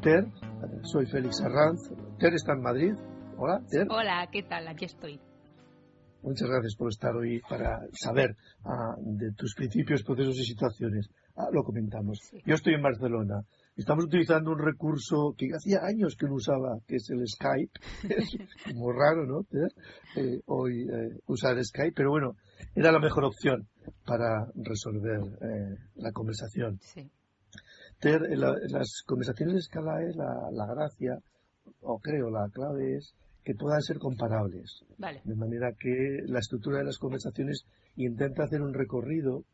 Ter. Soy Félix Arranz. Ter está en Madrid. Hola, Ter. Hola, ¿qué tal? Aquí estoy. Muchas gracias por estar hoy para saber ah, de tus principios, procesos y situaciones. Ah, lo comentamos. Yo estoy en Barcelona. Estamos utilizando un recurso que hacía años que no usaba, que es el Skype. es muy raro, ¿no? Eh, hoy eh, usar Skype, pero bueno, era la mejor opción para resolver eh, la conversación. Sí. Ter, las conversaciones de escala es la, la gracia, o creo la clave es que puedan ser comparables. De manera que la estructura de las conversaciones intenta hacer un recorrido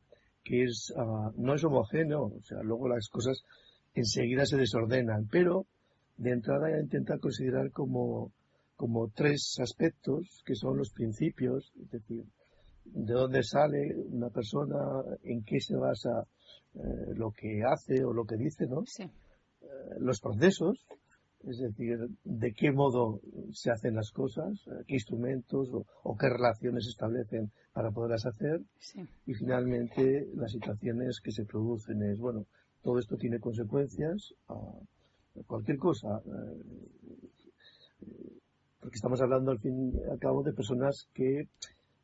que es ah, no es homogéneo, o sea, luego las cosas enseguida se desordenan, pero de entrada intenta considerar como, como tres aspectos que son los principios, es decir, de dónde sale una persona, en qué se basa eh, lo que hace o lo que dice, ¿no? Sí. Eh, los procesos, es decir, de qué modo se hacen las cosas, eh, qué instrumentos o, qué relaciones se establecen para poderlas hacer. Y finalmente las situaciones que se producen es, bueno, todo esto tiene consecuencias a cualquier cosa. Eh, porque estamos hablando al fin y al cabo de personas que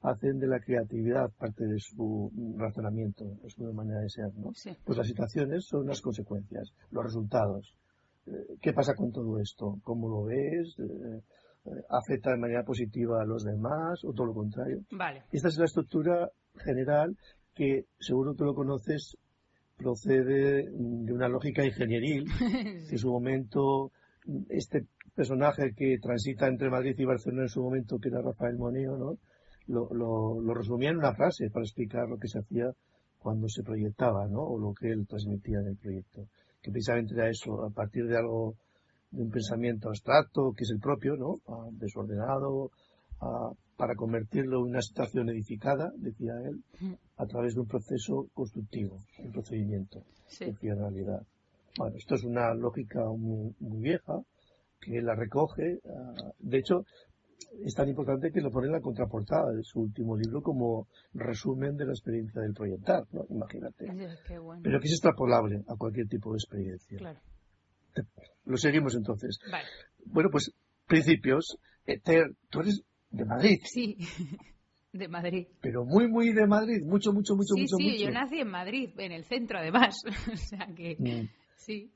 hacen de la creatividad parte de su razonamiento, de su manera de ser, ¿no? Pues las situaciones son las consecuencias, los resultados. ¿Qué pasa con todo esto? ¿Cómo lo ves? Eh, ¿Afecta de manera positiva a los demás o todo lo contrario? Vale. Esta es la estructura general que seguro que lo conoces procede de una lógica ingenieril en su momento este personaje que transita entre Madrid y Barcelona en su momento que era Rafael Moneo ¿no? Lo, lo, lo resumía en una frase para explicar lo que se hacía cuando se proyectaba ¿no? o lo que él transmitía en el proyecto que precisamente era eso, a partir de algo, de un pensamiento abstracto, que es el propio, ¿no? Ah, desordenado, ah, para convertirlo en una situación edificada, decía él, a través de un proceso constructivo, un procedimiento, sí. de realidad. Bueno, esto es una lógica muy, muy vieja, que la recoge. Ah, de hecho, es tan importante que lo pone en la contraportada de su último libro como resumen de la experiencia del proyectar, ¿no? Imagínate. Pero que es extrapolable a cualquier tipo de experiencia. Claro. Lo seguimos entonces. Vale. Bueno, pues principios. Eh, tú eres de Madrid. Sí, de Madrid. Pero muy, muy de Madrid. Mucho, mucho, mucho, sí, mucho, sí, mucho. yo nací en Madrid, en el centro además. o sea que, Mm. sí,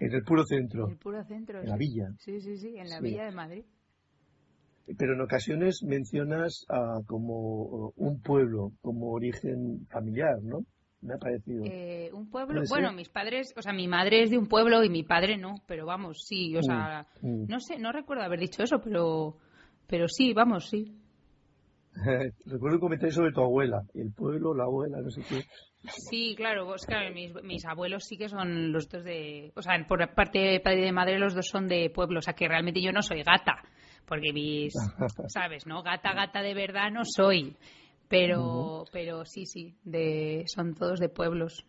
En el puro centro. en el puro centro. En la villa. Sí, sí, sí, en la Sí. villa de Madrid. Pero en ocasiones mencionas ah, como un pueblo, como origen familiar, ¿no? Me ha parecido. Eh, un pueblo, ¿Puede bueno, ser? mis padres, o sea, mi madre es de un pueblo y mi padre no, pero vamos, sí, o sea, Mm, mm. no sé, no recuerdo haber dicho eso, pero, pero sí, vamos, sí. Recuerdo un comentario sobre tu abuela. El pueblo, la abuela, no sé qué. Sí, claro, pues, claro mis, mis abuelos sí que son los dos de, o sea, por parte de padre y de madre los dos son de pueblo, o sea, que realmente yo no soy gata, porque mis, sabes, ¿no? Gata, gata de verdad no soy, pero, pero sí, sí, de, son todos de pueblos.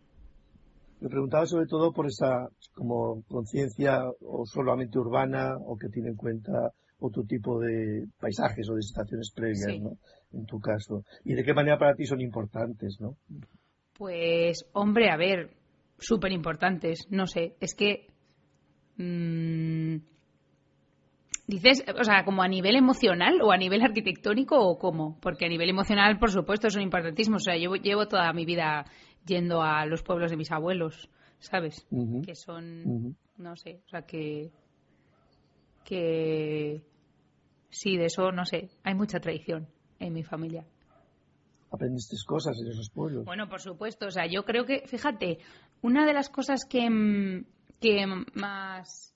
Me preguntaba sobre todo por esa como conciencia o solamente urbana o que tiene en cuenta otro tipo de paisajes o de situaciones previas, Sí. ¿no? En tu caso. Y de qué manera para ti son importantes, ¿no? Pues, hombre, a ver, súper importantes, no sé, es que... mm, dices, o sea, como a nivel emocional o a nivel arquitectónico o cómo, porque a nivel emocional, por supuesto, son importantísimos, o sea, yo llevo toda mi vida yendo a los pueblos de mis abuelos, ¿sabes? Que son, no sé, o sea, que... que... Sí, de eso, no sé, hay mucha tradición en mi familia. Aprendiste cosas en esos pueblos. Bueno, por supuesto. O sea, yo creo que, fíjate, una de las cosas que, mm, que más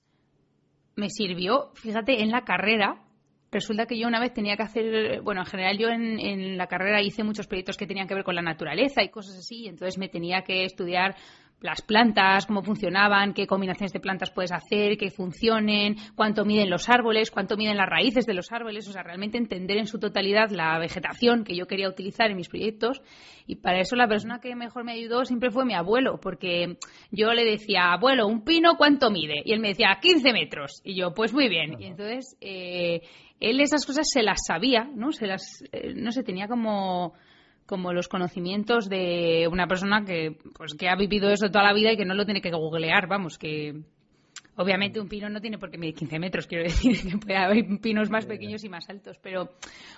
me sirvió, fíjate, en la carrera, resulta que yo una vez tenía que hacer, bueno, en general yo en, en la carrera hice muchos proyectos que tenían que ver con la naturaleza y cosas así, y entonces me tenía que estudiar las plantas, cómo funcionaban, qué combinaciones de plantas puedes hacer, que funcionen, cuánto miden los árboles, cuánto miden las raíces de los árboles, o sea, realmente entender en su totalidad la vegetación que yo quería utilizar en mis proyectos. Y para eso la persona que mejor me ayudó siempre fue mi abuelo, porque yo le decía, abuelo, un pino, ¿cuánto mide? Y él me decía, 15 metros. Y yo, pues muy bien. Y entonces, eh, él esas cosas se las sabía, ¿no? Se las, eh, no sé, tenía como como los conocimientos de una persona que pues que ha vivido eso toda la vida y que no lo tiene que googlear, vamos, que Obviamente un pino no tiene por qué medir 15 metros, quiero decir que puede haber pinos más pequeños y más altos, pero,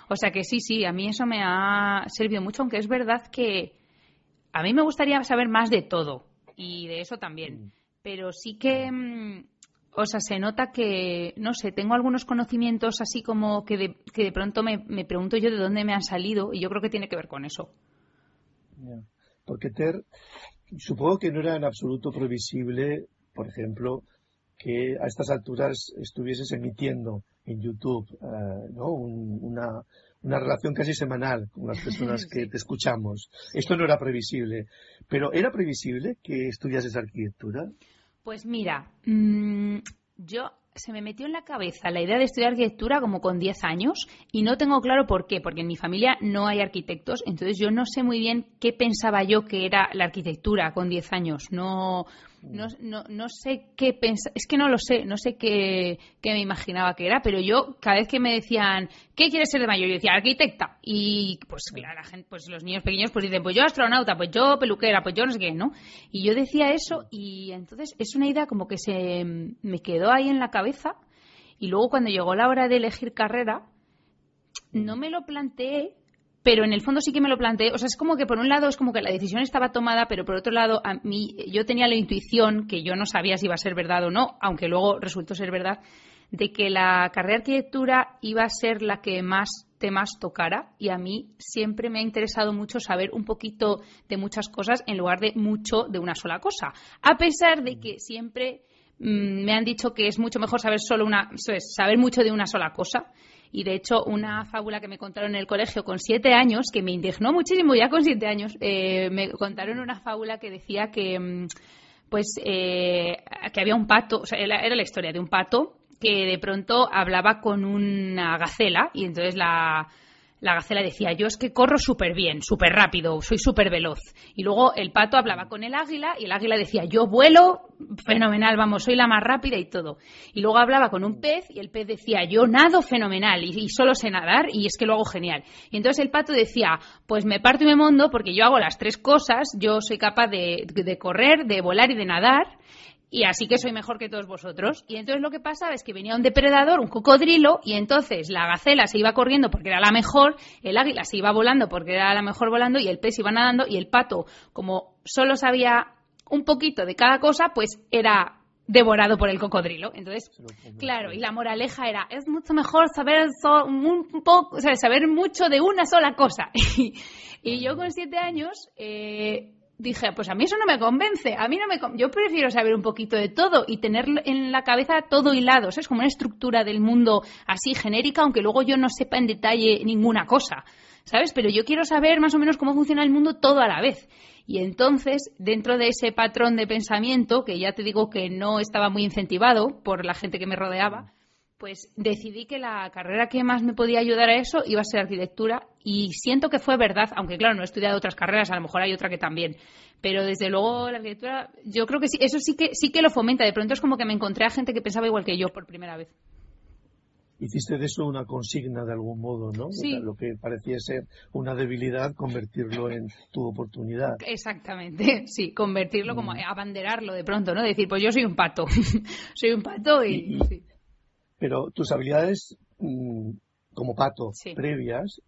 o sea que sí, sí, a mí eso me ha servido mucho, aunque es verdad que a mí me gustaría saber más de todo y de eso también, mm. pero sí que, mm, o sea, se nota que, no sé, tengo algunos conocimientos así como que de, que de pronto me, me pregunto yo de dónde me han salido y yo creo que tiene que ver con eso. Porque Ter, supongo que no era en absoluto previsible, por ejemplo, que a estas alturas estuvieses emitiendo en YouTube eh, ¿no? una, una relación casi semanal con las personas que te escuchamos. Esto no era previsible, pero ¿era previsible que estudiases arquitectura? Pues mira, mm, yo se me metió en la cabeza la idea de estudiar arquitectura como con 10 años y no tengo claro por qué, porque en mi familia no hay arquitectos, entonces yo no sé muy bien qué pensaba yo que era la arquitectura con 10 años. No, no, no, no sé qué pensar, es que no lo sé, no sé qué, me imaginaba que era, pero yo cada vez que me decían, ¿qué quieres ser de mayor? Yo decía, arquitecta. Y pues claro, la gente, pues los niños pequeños pues dicen, pues yo astronauta, pues yo peluquera, pues yo no sé qué, ¿no? Y yo decía eso y entonces es una idea como que se me quedó ahí en la cabeza y luego cuando llegó la hora de elegir carrera, no me lo planteé pero en el fondo sí que me lo planteé. O sea, es como que por un lado es como que la decisión estaba tomada, pero por otro lado a mí yo tenía la intuición, que yo no sabía si iba a ser verdad o no, aunque luego resultó ser verdad, de que la carrera de arquitectura iba a ser la que más temas tocara y a mí siempre me ha interesado mucho saber un poquito de muchas cosas en lugar de mucho de una sola cosa. A pesar de que siempre mm, me han dicho que es mucho mejor saber solo una, saber mucho de una sola cosa y de hecho, una fábula que me contaron en el colegio con siete años, que me indignó muchísimo ya con siete años, eh, me contaron una fábula que decía que, mm, pues, eh, que había un pato, o sea, era la historia de un pato que de pronto hablaba con una gacela y entonces la, la gacela decía, yo es que corro súper bien, súper rápido, soy súper veloz. Y luego el pato hablaba con el águila y el águila decía, yo vuelo fenomenal, vamos, soy la más rápida y todo. Y luego hablaba con un pez y el pez decía, yo nado fenomenal y, solo sé nadar y es que lo hago genial. Y entonces el pato decía, pues me parto y me mondo porque yo hago las tres cosas, yo soy capaz de, de correr, de volar y de nadar y así que soy mejor que todos vosotros. Y entonces lo que pasaba es que venía un depredador, un cocodrilo, y entonces la gacela se iba corriendo porque era la mejor, el águila se iba volando porque era la mejor volando, y el pez iba nadando, y el pato, como solo sabía un poquito de cada cosa, pues era devorado por el cocodrilo. Entonces, claro, y la moraleja era, es mucho mejor saber un poco, o sea, saber mucho de una sola cosa. y yo con siete años eh, dije, pues a mí eso no me convence, a mí no me yo prefiero saber un poquito de todo y tener en la cabeza todo hilado, es como una estructura del mundo así genérica, aunque luego yo no sepa en detalle ninguna cosa, ¿sabes? Pero yo quiero saber más o menos cómo funciona el mundo todo a la vez. Y entonces, dentro de ese patrón de pensamiento, que ya te digo que no estaba muy incentivado por la gente que me rodeaba, pues decidí que la carrera que más me podía ayudar a eso iba a ser arquitectura y siento que fue verdad, aunque claro, no he estudiado otras carreras, a lo mejor hay otra que también, pero desde luego la arquitectura, yo creo que sí, eso sí que sí que lo fomenta. De pronto es como que me encontré a gente que pensaba igual que yo por primera vez. Hiciste de eso una consigna de algún modo, ¿no? lo que parecía ser una debilidad, convertirlo en tu oportunidad. Exactamente, sí, convertirlo como mm. abanderarlo de pronto, ¿no? Decir, pues yo soy un pato, soy un pato y pero tus habilidades mm, como pato previas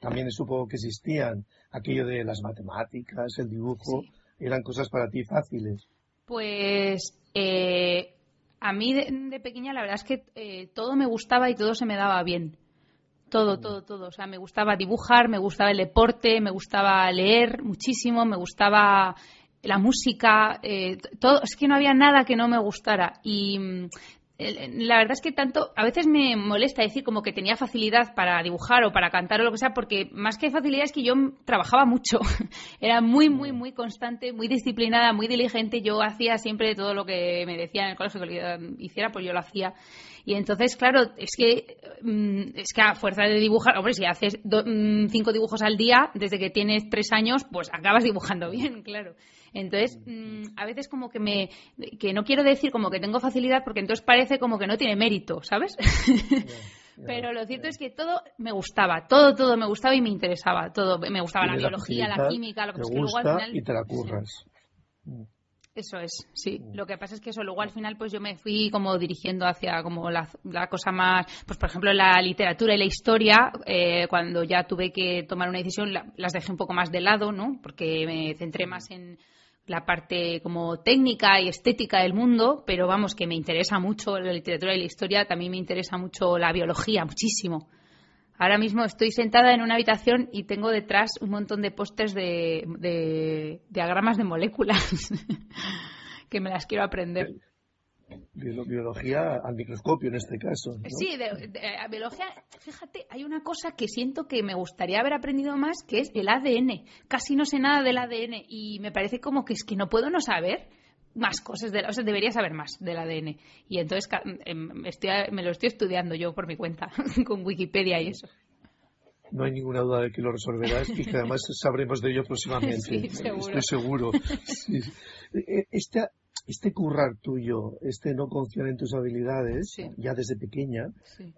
también supongo que existían aquello de las matemáticas el dibujo eran cosas para ti fáciles pues eh, a mí de, pequeña la verdad es que eh, todo me gustaba y todo se me daba bien todo, todo, todo. O sea, me gustaba dibujar, me gustaba el deporte, me gustaba leer muchísimo, me gustaba la música, eh, todo. Es que no había nada que no me gustara. Y mm, la verdad es que tanto, a veces me molesta decir como que tenía facilidad para dibujar o para cantar o lo que sea, porque más que facilidad es que yo trabajaba mucho. Era muy, muy, muy constante, muy disciplinada, muy diligente. Yo hacía siempre todo lo que me decía en el colegio que hiciera, pues yo lo hacía. Y entonces, claro, es que, mm, es que a fuerza de dibujar, hombre, si haces mm, cinco dibujos al día desde que tienes tres años, pues acabas dibujando bien, claro. Entonces, mm, a veces como que me, que no quiero decir como que tengo facilidad porque entonces parece como que no tiene mérito, ¿sabes? Pero lo cierto es que todo me gustaba, todo, todo me gustaba y me interesaba, todo. Me gustaba la biología, la química, lo que es que luego al final... Y te la curras. Eso es, sí. Mm. Lo que pasa es que eso luego al final pues yo me fui como dirigiendo hacia como la, cosa más, pues por ejemplo la literatura y la historia, eh, cuando ya tuve que tomar una decisión las dejé un poco más de lado, ¿no? Porque me centré más en la parte como técnica y estética del mundo, pero vamos que me interesa mucho la literatura y la historia, también me interesa mucho la biología, muchísimo. Ahora mismo estoy sentada en una habitación y tengo detrás un montón de pósters de, diagramas de moléculas que me las quiero aprender. Biología al microscopio en este caso. Sí, de, biología, fíjate, hay una cosa que siento que me gustaría haber aprendido más, que es el ADN. Casi no sé nada del ADN y me parece como que es que no puedo no saber más cosas, de o sea, debería saber más del ADN. Y entonces em, me lo estoy estudiando yo por mi cuenta, con Wikipedia y eso. No hay ninguna duda de que lo resolverás y que además sabremos de ello próximamente. Estoy seguro. E, esta, este currar tuyo, este no confiar en tus habilidades, ya desde pequeña,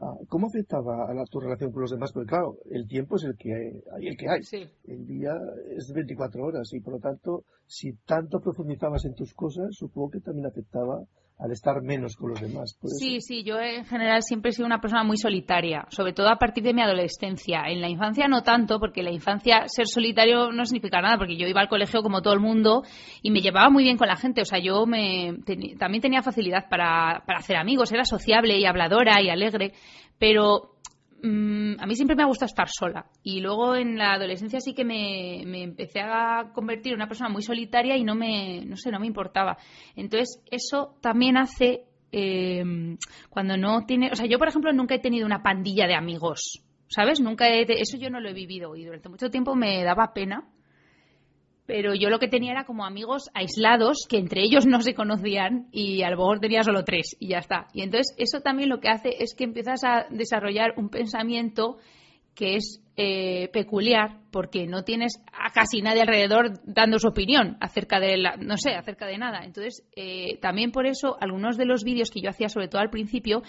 ah, ¿cómo afectaba a tu relación con los demás? Porque claro, el tiempo es el que hay, el que hay. El día es 24 horas y por lo tanto, si tanto profundizabas en tus cosas, supongo que también afectaba al estar menos con los demás. Sí, sí, yo en general siempre he sido una persona muy solitaria, sobre todo a partir de mi adolescencia. En la infancia no tanto, porque en la infancia ser solitario no significa nada, porque yo iba al colegio como todo el mundo y me llevaba muy bien con la gente. O sea, yo me, también tenía facilidad para, para hacer amigos, era sociable y habladora y alegre, pero Mm, a mí siempre me ha gustado estar sola. Y luego en la adolescencia sí que me, empecé a convertir en una persona muy solitaria y no me, no sé, no me importaba. Entonces, eso también hace em, cuando no tiene. O sea, yo, por ejemplo, nunca he tenido una pandilla de amigos. ¿Sabes? Nunca he, eso yo no lo he vivido y durante mucho tiempo me daba pena pero yo lo que tenía era como amigos aislados que entre ellos no se conocían y a lo mejor tenía solo tres y ya está. Y entonces eso también lo que hace es que empiezas a desarrollar un pensamiento que es eh, peculiar porque no tienes a casi nadie alrededor dando su opinión acerca de la, no sé, acerca de nada. Entonces, eh, también por eso algunos de los vídeos que yo hacía, sobre todo al principio,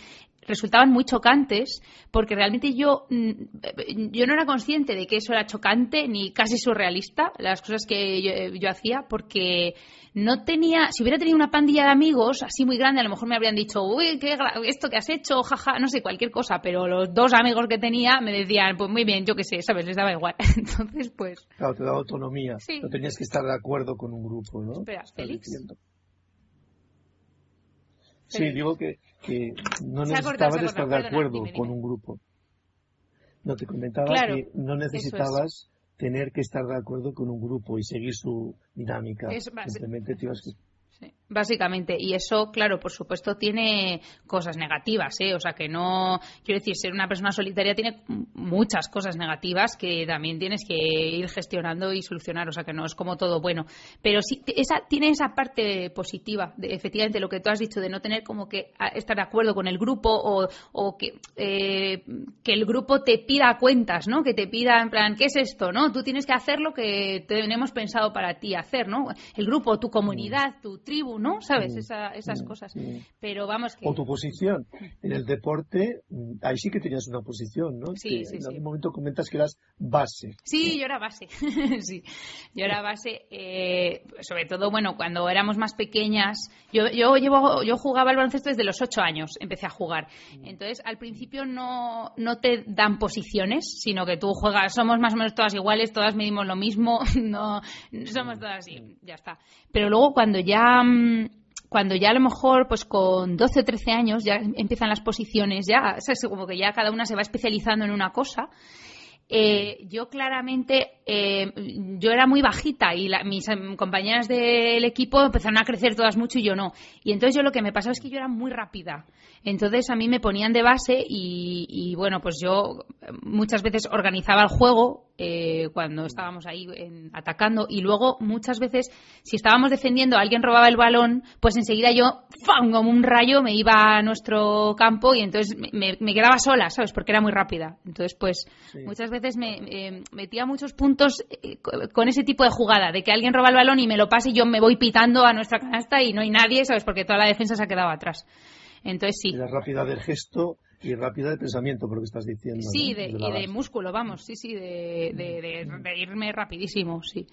resultaban muy chocantes porque realmente yo, mm, yo no era consciente de que eso era chocante ni casi surrealista, las cosas que yo, yo hacía, porque no tenía, si hubiera tenido una pandilla de amigos así muy grande, a lo mejor me habrían dicho, uy, ¿qué, esto que has hecho, jaja, no sé, cualquier cosa, pero los dos amigos que tenía me decían, pues muy bien, yo qué sé, ¿sabes? Les daba igual. Entonces, pues... Claro, te daba autonomía. No tenías que estar de acuerdo con un grupo, ¿no? Espera, Félix. Sí, digo que, que no necesitabas estar de acuerdo con un grupo. No, te comentaba que no necesitabas tener que estar de acuerdo con un grupo y seguir su dinámica. Simplemente te ibas Básicamente, y eso, claro, por supuesto, tiene cosas negativas, ¿eh? O sea, que no. Quiero decir, ser una persona solitaria tiene muchas cosas negativas que también tienes que ir gestionando y solucionar, o sea, que no es como todo bueno. Pero sí, esa, tiene esa parte positiva, de, efectivamente, lo que tú has dicho, de no tener como que estar de acuerdo con el grupo o, o que, eh, que el grupo te pida cuentas, ¿no? Que te pida, en plan, ¿qué es esto, no? Tú tienes que hacer lo que tenemos pensado para ti hacer, ¿no? El grupo, tu comunidad, tu tribu, ¿no? ¿Sabes? esas cosas. Pero vamos que... O tu posición. En el deporte, mm, ahí sí que tenías una posición, ¿no? Sí, sí, En algún momento comentas que eras base. Sí, yo era base. sí, yo era base. Eh, sobre todo, bueno, cuando éramos más pequeñas. Yo, yo, llevo, yo jugaba al baloncesto desde los ocho años, empecé a jugar. Entonces, al principio no, no te dan posiciones, sino que tú juegas, somos más o menos todas iguales, todas medimos lo mismo, no somos todas así, ya está. Pero luego cuando ya mm, cuando ya a lo mejor pues con 12 o 13 años ya empiezan las posiciones, ya, es como que ya cada una se va especializando en una cosa. Eh, yo claramente, eh, yo era muy bajita y mis em, compañeras del equipo empezaron a crecer todas mucho y yo no. Y entonces yo lo que me pasaba es que yo era muy rápida. Entonces a mí me ponían de base y, bueno, pues yo muchas veces organizaba el juego eh, cuando estábamos ahí atacando y luego muchas veces si estábamos defendiendo, alguien robaba el balón, pues enseguida yo, ¡fam! como un rayo, me iba a nuestro campo y entonces me, quedaba sola, ¿sabes? Porque era muy rápida. Entonces pues muchas veces me eh, metía muchos puntos eh, con ese tipo de jugada, de que alguien roba el balón y me lo pase y yo me voy pitando a nuestra canasta y no hay nadie, ¿sabes? Porque toda la defensa se ha quedado atrás. Entonces sí. La rápida del gesto y rápida de pensamiento, por lo que estás diciendo. Sí, de, y de músculo, vamos, sí, sí, de, de, irme rapidísimo, sí.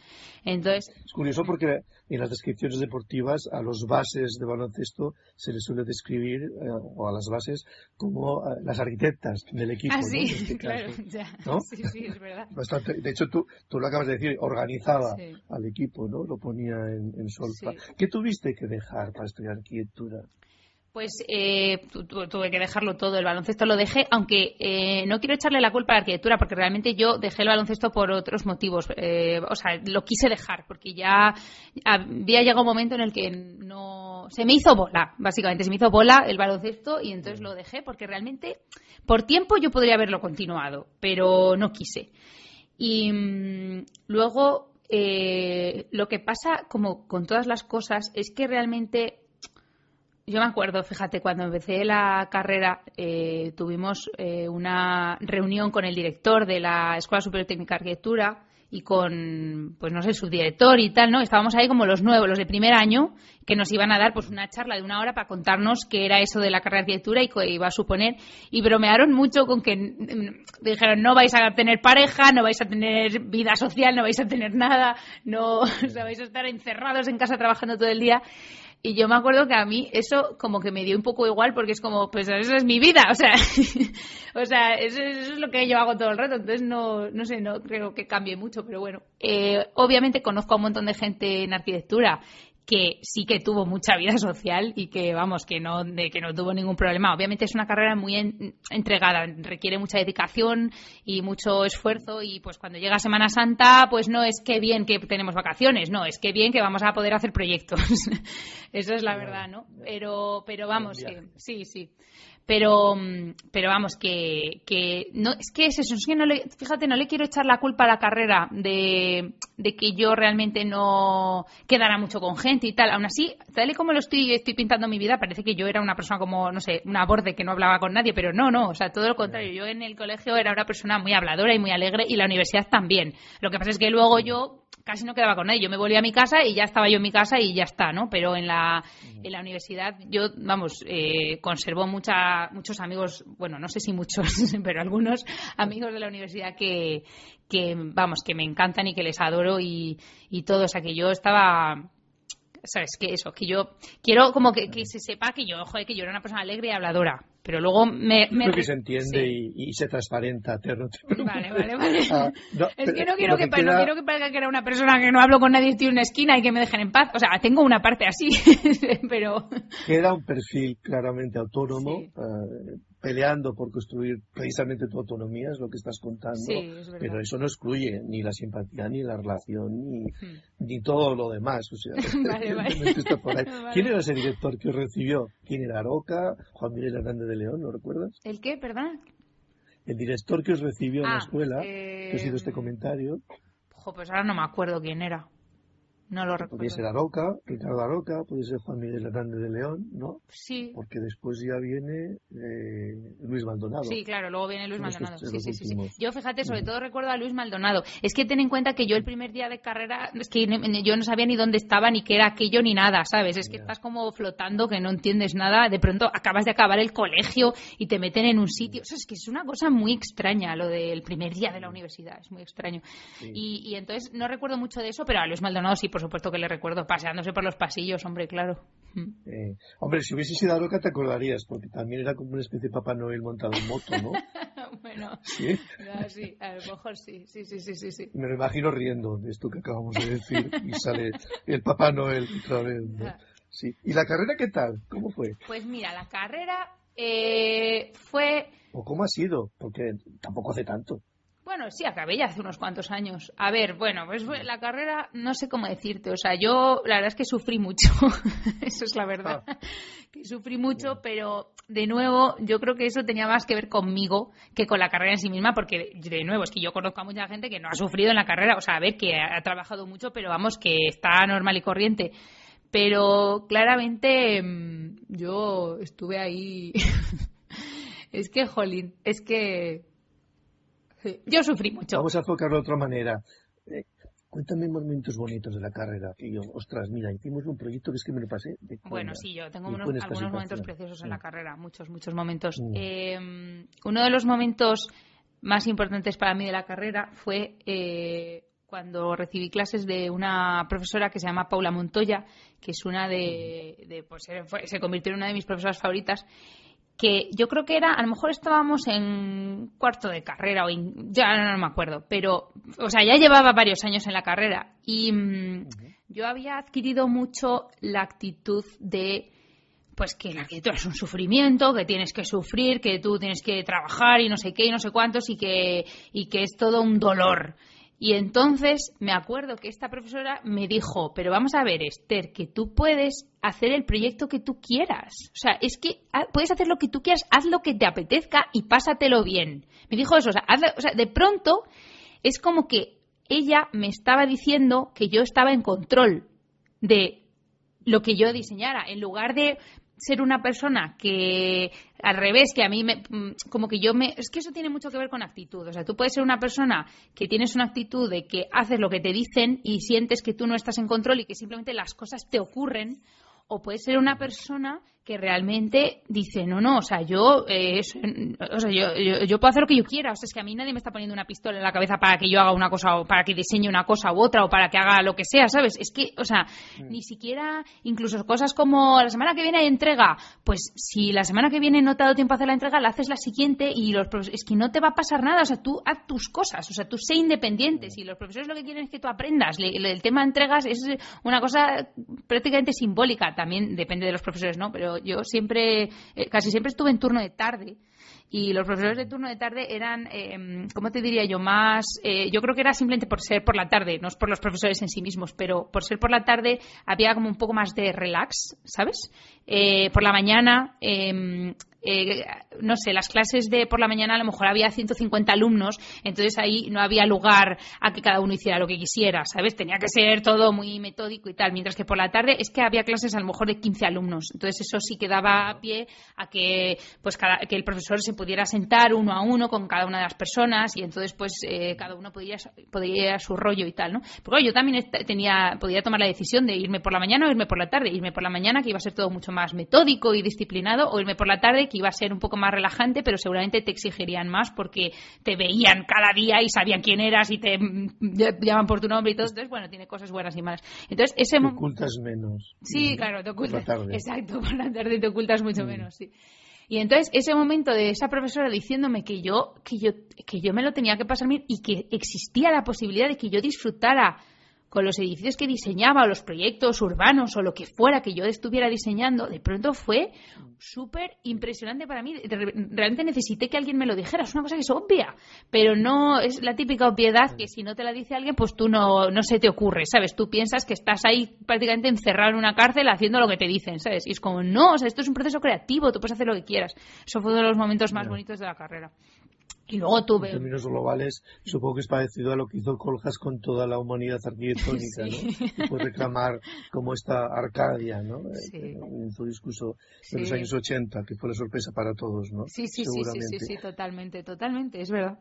Entonces... Es curioso porque en las descripciones deportivas a los bases de baloncesto se les suele describir, eh, o a las bases, como eh, las arquitectas del equipo. Ah, sí, este claro, ya. Sí, sí, es verdad. de hecho, tú, tú lo acabas de decir, organizaba al equipo, ¿no? Lo ponía en, en solfa. ¿Qué tuviste que dejar para estudiar arquitectura? Pues eh, tuve que dejarlo todo, el baloncesto lo dejé, aunque eh, no quiero echarle la culpa a la arquitectura, porque realmente yo dejé el baloncesto por otros motivos. Eh, o sea, lo quise dejar, porque ya había llegado un momento en el que no. Se me hizo bola, básicamente, se me hizo bola el baloncesto y entonces lo dejé, porque realmente por tiempo yo podría haberlo continuado, pero no quise. Y mm, luego lo que pasa, como con todas las cosas, es que realmente yo me acuerdo, fíjate, cuando empecé la carrera eh, tuvimos eh, una reunión con el director de la Escuela Superior Técnica de Arquitectura y con, pues no sé, su director y tal, ¿no? Estábamos ahí como los nuevos, los de primer año, que nos iban a dar pues una charla de una hora para contarnos qué era eso de la carrera de arquitectura y qué iba a suponer. Y bromearon mucho con que mm, dijeron, no vais a tener pareja, no vais a tener vida social, no vais a tener nada, no o sea, vais a estar encerrados en casa trabajando todo el día. Y yo me acuerdo que a mí eso como que me dio un poco igual porque es como, pues esa es mi vida, o sea, o sea, eso, es lo que yo hago todo el rato, entonces no, no sé, no creo que cambie mucho, pero bueno, eh, obviamente conozco a un montón de gente en arquitectura que sí que tuvo mucha vida social y que vamos que no de que no tuvo ningún problema. Obviamente es una carrera muy entregada requiere mucha dedicación y mucho esfuerzo y pues cuando llega Semana Santa pues no es que bien que tenemos vacaciones no es que bien que vamos a poder hacer proyectos. Eso es la verdad no pero pero vamos que sí sí. Pero pero vamos que, que no es que es eso es que no le, fíjate no le quiero echar la culpa a la carrera de, de que yo realmente no quedara mucho con gente y tal aún así tal y como lo estoy estoy pintando mi vida parece que yo era una persona como no sé una borde que no hablaba con nadie pero no no o sea todo lo contrario yo en el colegio era una persona muy habladora y muy alegre y la universidad también lo que pasa es que luego yo casi no quedaba con nadie. Yo me volví a mi casa y ya estaba yo en mi casa y ya está, ¿no? Pero en la, en la universidad yo, vamos, eh, conservo mucha, muchos amigos, bueno, no sé si muchos, pero algunos amigos de la universidad que, que, vamos, que me encantan y que les adoro y, y todo. O sea, que yo estaba ¿sabes? Que eso, que yo quiero como que, que se sepa que yo, joder, que yo era una persona alegre y habladora. Pero luego me... me... Creo que se entiende y, se transparenta. vale, vale, vale. Ah, es que no quiero que, no quiero que parezca que era una persona que no hablo con nadie, estoy en una esquina y que me dejen en paz. O sea, tengo una parte así, pero... Queda un perfil claramente autónomo, eh, peleando por construir precisamente tu autonomía, es lo que estás contando, pero eso no excluye ni la simpatía, ni la relación, ni, hmm. ni todo lo demás. O sea, ¿Quién era ese director que os recibió? ¿Quién era Aroca? ¿Juan Miguel Hernández de León? ¿Lo recuerdas? ¿El qué, perdón? El director que os recibió en la ah, escuela, que ha sido este eh, comentario. pues ahora no me acuerdo quién era. No lo recuerdo. Puede ser Aroca, Ricardo Aroca, puede ser Juan Miguel Hernández de León, ¿no? Sí. Porque después ya viene eh, Luis Maldonado. Sí, claro, luego viene Luis Maldonado. Sí, sí, sí, Yo, fíjate, sobre todo recuerdo a Luis Maldonado. Es que ten en cuenta que yo el primer día de carrera, es que yo no sabía ni dónde estaba, ni qué era aquello, ni nada, ¿sabes? Es que estás como flotando, que no entiendes nada. De pronto acabas de acabar el colegio y te meten en un sitio. O sea, es que es una cosa muy extraña lo del primer día de la universidad. Es muy extraño. Y, y entonces no recuerdo mucho de eso, pero a Luis Maldonado sí, por supuesto que le recuerdo, paseándose por los pasillos, hombre, claro. Mm. Eh, hombre, si hubiese sido loca te acordarías, porque también era como una especie de Papá Noel montado en moto, ¿no? bueno, ¿Sí? sí, a lo mejor sí, sí, sí, sí, sí, Me lo imagino riendo de esto que acabamos de decir y sale el Papá Noel otra vez, ah. Sí. ¿Y la carrera qué tal? ¿Cómo fue? Pues mira, la carrera eh, fue... ¿O cómo ha sido? Porque tampoco hace tanto. Bueno, sí, acabé ya hace unos cuantos años. A ver, bueno, pues la carrera, no sé cómo decirte. O sea, yo la verdad es que sufrí mucho. eso es la verdad. Ah. Que sufrí mucho, pero de nuevo, yo creo que eso tenía más que ver conmigo que con la carrera en sí misma, porque de nuevo, es que yo conozco a mucha gente que no ha sufrido en la carrera. O sea, a ver, que ha trabajado mucho, pero vamos, que está normal y corriente. Pero claramente mm, yo estuve ahí. es que, jolín, es que yo sufrí mucho. Vamos a enfocarlo de otra manera. Eh, Cuéntame momentos bonitos de la carrera. Que yo, ostras, mira, hicimos un proyecto que es que me lo pasé. bueno, sí, yo tengo unos, algunos momentos preciosos en la carrera, muchos, muchos momentos. Mm. Eh, uno de los momentos más importantes para mí de la carrera fue eh, cuando recibí clases de una profesora que se llama Paula Montoya, que es una de, pues se convirtió en una de mis profesoras favoritas que yo creo que era, a lo mejor estábamos en cuarto de carrera o ya no, me acuerdo, pero, o sea, ya llevaba varios años en la carrera y mm, yo había adquirido mucho la actitud de, pues que la arquitectura es un sufrimiento, que tienes que sufrir, que tú tienes que trabajar y no sé qué y no sé cuántos y que, y que es todo un dolor. Y entonces me acuerdo que esta profesora me dijo, pero vamos a ver, Esther, que tú puedes hacer el proyecto que tú quieras. O sea, es que puedes hacer lo que tú quieras, haz lo que te apetezca y pásatelo bien. Me dijo eso, o sea, o sea de pronto es como que ella me estaba diciendo que yo estaba en control de lo que yo diseñara, en lugar de ser una persona que al revés, que a mí me, mm, como que yo me, es que eso tiene mucho que ver con actitud, o sea, tú puedes ser una persona que tienes una actitud de que haces lo que te dicen y sientes que tú no estás en control y que simplemente las cosas te ocurren, o puedes ser una persona que realmente dice, no, no, o sea, yo, eh, o sea, yo, yo, puedo hacer lo que yo quiera, o sea, es que a mí nadie me está poniendo una pistola en la cabeza para que yo haga una cosa o para que diseñe una cosa u otra o para que haga lo que sea, ¿sabes? Es que, o sea, mm. ni siquiera, incluso cosas como la semana que viene hay entrega, pues si la semana que viene no te ha dado tiempo a hacer la entrega, la haces la siguiente y los profesores, es que no te va a pasar nada, o sea, tú haz tus cosas, o sea, tú sé independiente, si los profesores lo que quieren es que tú aprendas, el tema de entregas es una cosa prácticamente simbólica, también depende de los profesores, ¿no? Pero yo siempre, eh, casi siempre estuve en turno de tarde y los profesores de turno de tarde eran, eh, ¿cómo te diría yo? Más, eh, yo creo que era simplemente por ser por la tarde, no es por los profesores en sí mismos, pero por ser por la tarde había como un poco más de relax, ¿sabes? Eh, por la mañana em, eh, no sé, las clases de por la mañana a lo mejor había 150 alumnos, entonces ahí no había lugar a que cada uno hiciera lo que quisiera, ¿sabes? Tenía que ser todo muy metódico y tal, mientras que por la tarde es que había clases a lo mejor de 15 alumnos, entonces eso sí que daba a pie a que, pues, cada, que el profesor se pudiera sentar uno a uno con cada una de las personas y entonces pues eh, cada uno podía, podía ir a su rollo y tal, ¿no? Pero yo también tenía, podía tomar la decisión de irme por la mañana o irme por la tarde, irme por la mañana que iba a ser todo mucho más metódico y disciplinado o irme por la tarde iba a ser un poco más relajante, pero seguramente te exigirían más porque te veían cada día y sabían quién eras y te llaman por tu nombre y todo. Entonces, bueno, tiene cosas buenas y malas. Entonces, ese te ocultas menos. Sí, claro, te ocultas. Exacto, por la tarde te ocultas mucho mm. menos, sí. Y entonces ese momento de esa profesora diciéndome que yo, que yo, que yo me lo tenía que pasar bien y que existía la posibilidad de que yo disfrutara con los edificios que diseñaba o los proyectos urbanos o lo que fuera que yo estuviera diseñando, de pronto fue súper impresionante para mí. Realmente necesité que alguien me lo dijera. Es una cosa que es obvia, pero no es la típica obviedad que si no te la dice alguien, pues tú no, no se te ocurre, ¿sabes? Tú piensas que estás ahí prácticamente encerrado en una cárcel haciendo lo que te dicen, ¿sabes? Y es como, no, o sea, esto es un proceso creativo, tú puedes hacer lo que quieras. Eso fue uno de los momentos más bonitos de la carrera. Y luego tuve... En términos globales, supongo que es parecido a lo que hizo Coljas con toda la humanidad arquitectónica, ¿no? Y puede reclamar como esta Arcadia, ¿no? Eh, en su discurso de los años 80, que fue la sorpresa para todos, ¿no? Sí, sí, sí, sí, sí, totalmente, totalmente, es verdad.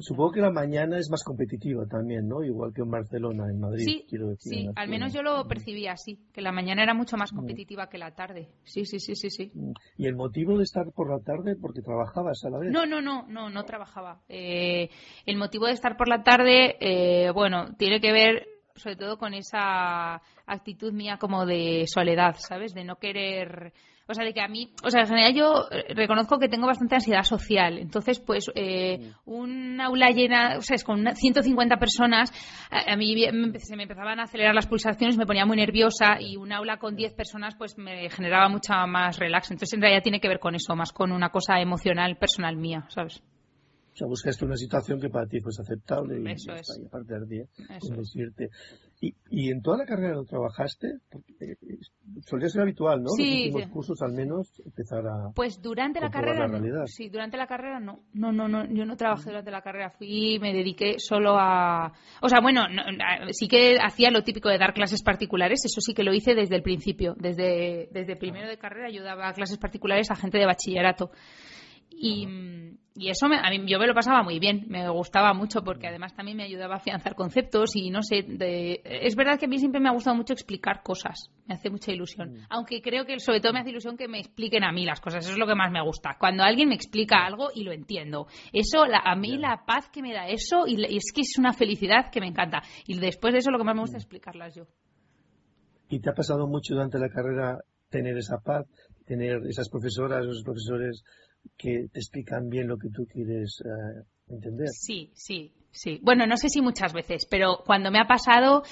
Supongo que la mañana es más competitiva también, ¿no? Igual que en Barcelona, en Madrid, sí, quiero decir. Sí, al menos yo lo percibía así, que la mañana era mucho más mm. competitiva que la tarde. Sí, sí, sí, sí, sí. Mm. ¿Y el motivo de estar por la tarde? Porque trabajabas a la vez. No, no, no, no, no trabajaba. Eh, el motivo de estar por la tarde, eh, bueno, tiene que ver sobre todo con esa actitud mía como de soledad, ¿sabes? De no querer o sea, de que a mí, o sea, en general yo reconozco que tengo bastante ansiedad social. Entonces, pues, eh, un aula llena, o sea, es con 150 personas, a, mí se me empezaban a acelerar las pulsaciones, me ponía muy nerviosa y un aula con 10 personas, pues, me generaba mucha más relax. Entonces, en realidad tiene que ver con eso, más con una cosa emocional, personal mía, ¿sabes? O sea, buscaste una situación que para ti fuese aceptable y, Eso es. y a partir de conducirte. Y, y, en toda la carrera lo trabajaste, porque eh, solía ser habitual, ¿no? Sí, Los últimos cursos al menos empezar a. Pues durante la carrera. no. Sí, durante la carrera no. No, no, no. Yo no trabajé durante la carrera. Fui, me dediqué solo a. O sea, bueno, sí que hacía lo típico de dar clases particulares. Eso sí que lo hice desde el principio. Desde, desde primero de carrera yo daba clases particulares a gente de bachillerato. Y, y eso a mí, yo me lo pasaba muy bien, me gustaba mucho porque además también me ayudaba a afianzar conceptos y no sé, es verdad que a mí siempre me ha gustado mucho explicar cosas, me hace mucha ilusión, mm. aunque creo que sobre todo me hace ilusión que me expliquen a mí las cosas, eso es lo que más me gusta, cuando alguien me explica algo y lo entiendo, eso a mí la paz que me da eso y, es que es una felicidad que me encanta y después de eso lo que más me gusta es mm. explicarlas yo. ¿Y te ha pasado mucho durante la carrera tener esa paz, tener esas profesoras, esos profesores que te explican bien lo que tú quieres eh, entender. Sí, sí, sí. Bueno, no sé si muchas veces, pero cuando me ha pasado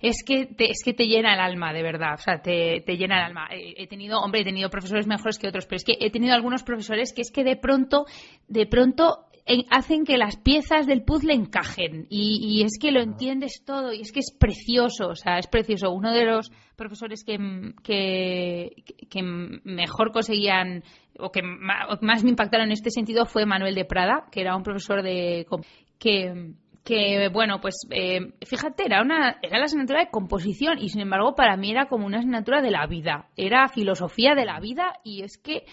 es que te, es que te llena el alma, de verdad. O sea, te, te llena el alma. He, tenido, hombre, he tenido profesores mejores que otros, pero es que he tenido algunos profesores que es que de pronto, de pronto hacen que las piezas del puzzle encajen y, es que lo entiendes todo y es que es precioso, o sea, es precioso. Uno de los profesores que, que, que mejor conseguían o que más me impactaron en este sentido fue Manuel de Prada, que era un profesor de que que bueno pues eh, fíjate era una era la asignatura de composición y sin embargo para mí era como una asignatura de la vida era filosofía de la vida y es que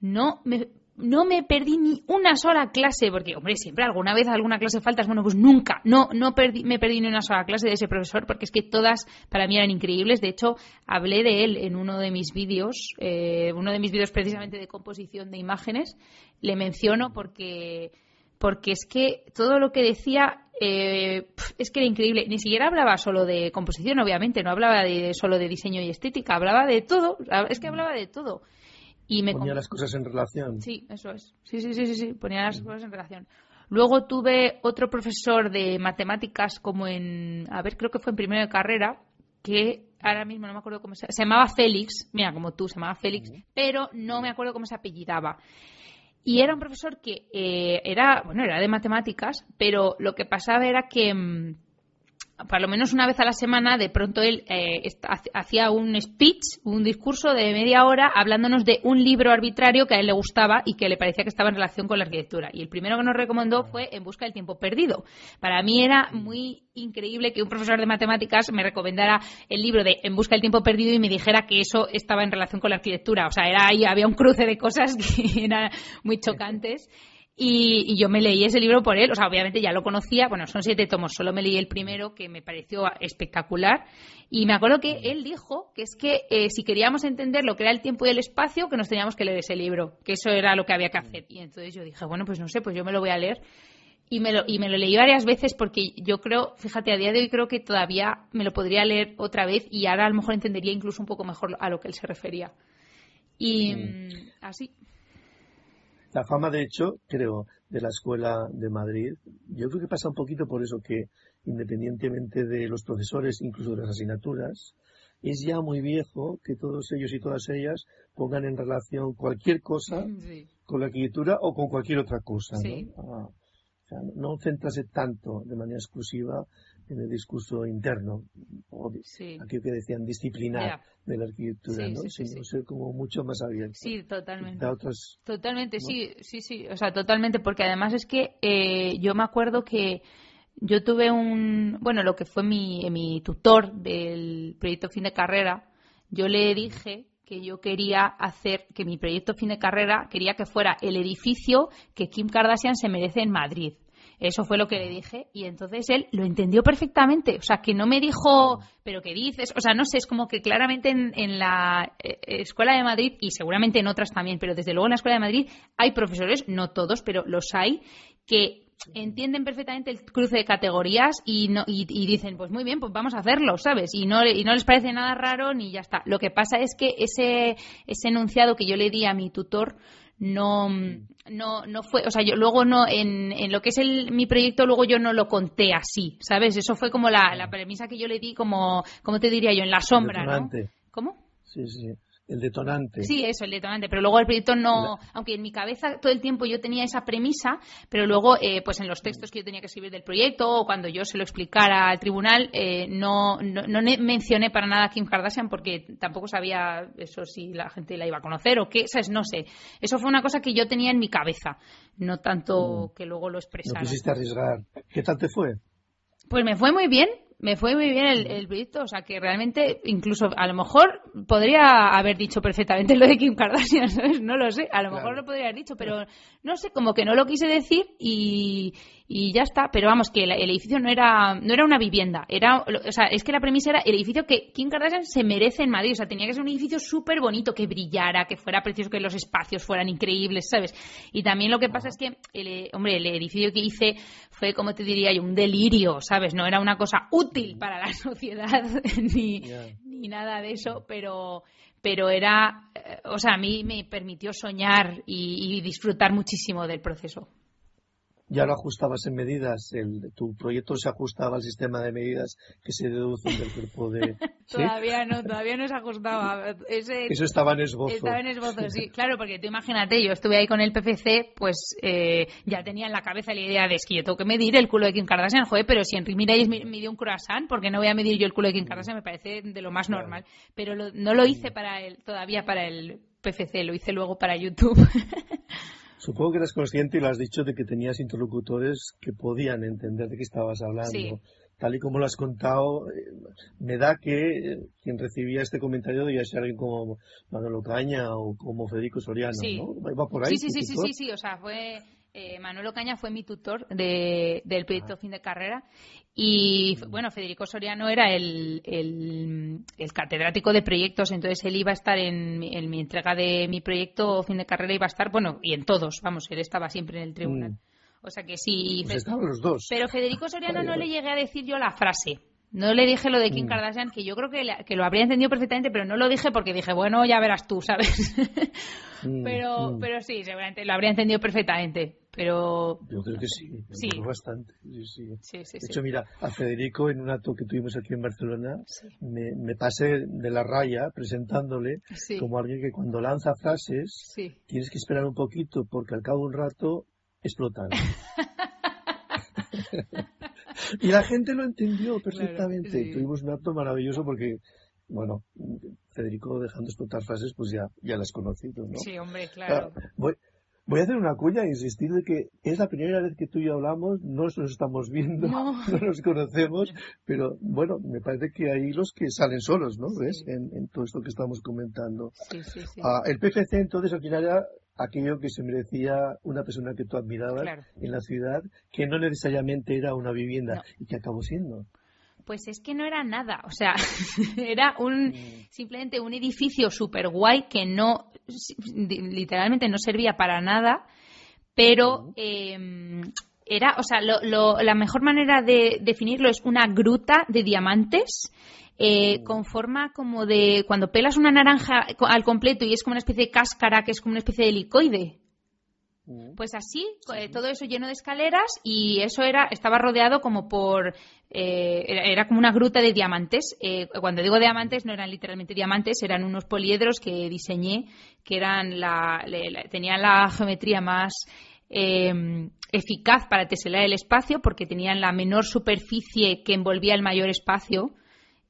no me no me perdí ni una sola clase, porque, hombre, siempre alguna vez alguna clase faltas, bueno, pues nunca, no, no perdí, me perdí ni una sola clase de ese profesor, porque es que todas para mí eran increíbles. De hecho, hablé de él en uno de mis vídeos, eh, uno de mis vídeos precisamente de composición de imágenes, le menciono porque, porque es que todo lo que decía eh, es que era increíble. Ni siquiera hablaba solo de composición, obviamente, no hablaba de, solo de diseño y estética, hablaba de todo, es que hablaba de todo. Y me ponía las cosas en relación. Sí, eso es. Sí, sí, sí, sí, sí. ponía las cosas en relación. Luego tuve otro profesor de matemáticas como en, a ver, creo que fue en primero de carrera, que ahora mismo no me acuerdo cómo se, se llamaba Félix, mira, como tú, se llamaba Félix, pero no me acuerdo cómo se apellidaba. Y era un profesor que eh, era, bueno, era de matemáticas, pero lo que pasaba era que mm, por lo menos una vez a la semana, de pronto él eh, hacía un speech, un discurso de media hora hablándonos de un libro arbitrario que a él le gustaba y que le parecía que estaba en relación con la arquitectura. Y el primero que nos recomendó fue En busca del tiempo perdido. Para mí era muy increíble que un profesor de matemáticas me recomendara el libro de En busca del tiempo perdido y me dijera que eso estaba en relación con la arquitectura. O sea, era ahí, había un cruce de cosas que eran muy chocantes. Y, yo me leí ese libro por él, o sea, obviamente ya lo conocía, bueno, son siete tomos, solo me leí el primero que me pareció espectacular. Y me acuerdo que él dijo que es que eh, si queríamos entender lo que era el tiempo y el espacio, que nos teníamos que leer ese libro, que eso era lo que había que hacer. Y entonces yo dije, bueno, pues no sé, pues yo me lo voy a leer. Y me, lo, y me lo leí varias veces porque yo creo, fíjate, a día de hoy creo que todavía me lo podría leer otra vez y ahora a lo mejor entendería incluso un poco mejor a lo que él se refería. Y mm, así. La fama, de hecho, creo, de la Escuela de Madrid, yo creo que pasa un poquito por eso que, independientemente de los profesores, incluso de las asignaturas, es ya muy viejo que todos ellos y todas ellas pongan en relación cualquier cosa con la arquitectura o con cualquier otra cosa. ¿no? Ah, o sea, no centrase tanto de manera exclusiva en el discurso interno, o aquello que decían disciplinar de la arquitectura, ¿no? sino ser como mucho más abierto. Sí, totalmente. totalmente, sí, sí, sí, o sea, totalmente, porque además es que eh, yo me acuerdo que yo tuve un, bueno, lo que fue mi, mi tutor del proyecto fin de carrera, yo le dije que yo quería hacer, que mi proyecto fin de carrera quería que fuera el edificio que Kim Kardashian se merece en Madrid. Eso fue lo que le dije y entonces él lo entendió perfectamente. O sea, que no me dijo, pero ¿qué dices? O sea, no sé, es como que claramente en, la eh, Escuela de Madrid y seguramente en otras también, pero desde luego en la Escuela de Madrid hay profesores, no todos, pero los hay, que entienden perfectamente el cruce de categorías y, no, y, dicen, pues muy bien, pues vamos a hacerlo, ¿sabes? Y no, y no les parece nada raro ni ya está. Lo que pasa es que ese, ese enunciado que yo le di a mi tutor no, no, no fue, o sea, yo luego no, en, en lo que es el, mi proyecto, luego yo no lo conté así, ¿sabes? Eso fue como la, la premisa que yo le di, como, como te diría yo, en la sombra, ¿no? ¿Cómo? Sí, sí el detonante. Sí, eso, el detonante. Pero luego el proyecto no, aunque en mi cabeza todo el tiempo yo tenía esa premisa, pero luego, eh, pues en los textos que yo tenía que escribir del proyecto o cuando yo se lo explicara al tribunal, eh, no, no, no, mencioné para nada a Kim Kardashian porque tampoco sabía eso si la gente la iba a conocer o qué, ¿sabes? No sé. Eso fue una cosa que yo tenía en mi cabeza, no tanto mm. que luego lo expresara. No quisiste arriesgar. ¿Qué tal te fue? Pues me fue muy bien, me fue muy bien el, proyecto, o sea que realmente incluso a lo mejor podría haber dicho perfectamente lo de Kim Kardashian, ¿sabes? No lo sé, a lo mejor lo podría haber dicho, pero no sé, como que no lo quise decir y, y ya está. Pero vamos, que el, edificio no era, no era una vivienda, era, o sea, es que la premisa era el edificio que Kim Kardashian se merece en Madrid, o sea, tenía que ser un edificio súper bonito, que brillara, que fuera precioso, que los espacios fueran increíbles, ¿sabes? Y también lo que pasa es que, el, hombre, el edificio que hice fue, como te diría yo, un delirio, ¿sabes? No era una cosa útil para la sociedad ni, ni nada de eso, pero pero era, eh, o sea, a mí me permitió soñar y disfrutar muchísimo del proceso ya lo ajustabas en medidas, el, tu proyecto se ajustaba al sistema de medidas que se deducen del cuerpo de... todavía no, todavía no se ajustaba. Eso estaba en esbozo. Estaba en esbozo, sí. Claro, porque tú imagínate, yo estuve ahí con el PPC, pues eh, ya tenía en la cabeza la idea de es que yo tengo que medir el culo de Kim Kardashian, joder, pero si Enrique Miralles midió un croissant, porque no voy a medir yo el culo de Kim Kardashian, me parece de lo más normal. Pero no lo hice para el, todavía para el PFC, lo hice luego para YouTube. Supongo que eres consciente y lo has dicho de que tenías interlocutores que podían entender de qué estabas hablando. Tal y como lo has contado, eh, me da que eh, quien recibía este comentario debía ser alguien como Manolo Caña o como Federico Soriano, ¿no? ¿Va por ahí? Sí, sí, sí, sí, sí, o sea, fue eh, Manuelo Caña fue mi tutor del proyecto fin de carrera y mm. bueno, Federico Soriano era el, catedrático de proyectos, entonces él iba a estar en, mi entrega de mi proyecto fin de carrera, iba a estar, bueno, y en todos, vamos, él estaba siempre en el tribunal. Mm. O sea que sí. Pues los dos. Pero Federico Soriano no le llegué a decir yo la frase. No le dije lo de Kim mm. Kardashian, que yo creo que, que, lo habría entendido perfectamente, pero no lo dije porque dije, bueno, ya verás tú, ¿sabes? pero, pero sí, seguramente lo habría entendido perfectamente. Pero... Yo creo que sí, sí. bastante. Sí, sí. de hecho, mira, a Federico en un acto que tuvimos aquí en Barcelona, me, me, pasé de la raya presentándole como alguien que cuando lanza frases tienes que esperar un poquito porque al cabo de un rato explotan. y la gente lo entendió perfectamente. Tuvimos un acto maravilloso porque bueno, Federico dejando explotar frases, pues ya, ya las conocido, ¿no? Sí, hombre, claro. Voy a hacer una cuña e insistir de que es la primera vez que tú y yo hablamos, no nos estamos viendo, no, nos conocemos, pero bueno, me parece que hay los que salen solos, ¿no? ¿Ves? En, todo esto que estamos comentando. Sí, sí, sí. Ah, el PFC entonces al final era aquello que se merecía una persona que tú admirabas en la ciudad, que no necesariamente era una vivienda y que acabó siendo. Pues es que no era nada, o sea, era un mm. simplemente un edificio súper guay que no, literalmente no servía para nada, pero em, era, o sea, la mejor manera de definirlo es una gruta de diamantes eh, mm. con forma como de cuando pelas una naranja al completo y es como una especie de cáscara que es como una especie de helicoide. Pues así, eh, todo eso lleno de escaleras y eso era estaba rodeado como por eh, era, como una gruta de diamantes. Eh, cuando digo diamantes no eran literalmente diamantes, eran unos poliedros que diseñé que eran la, tenían la geometría más em, eficaz para teselar el espacio porque tenían la menor superficie que envolvía el mayor espacio,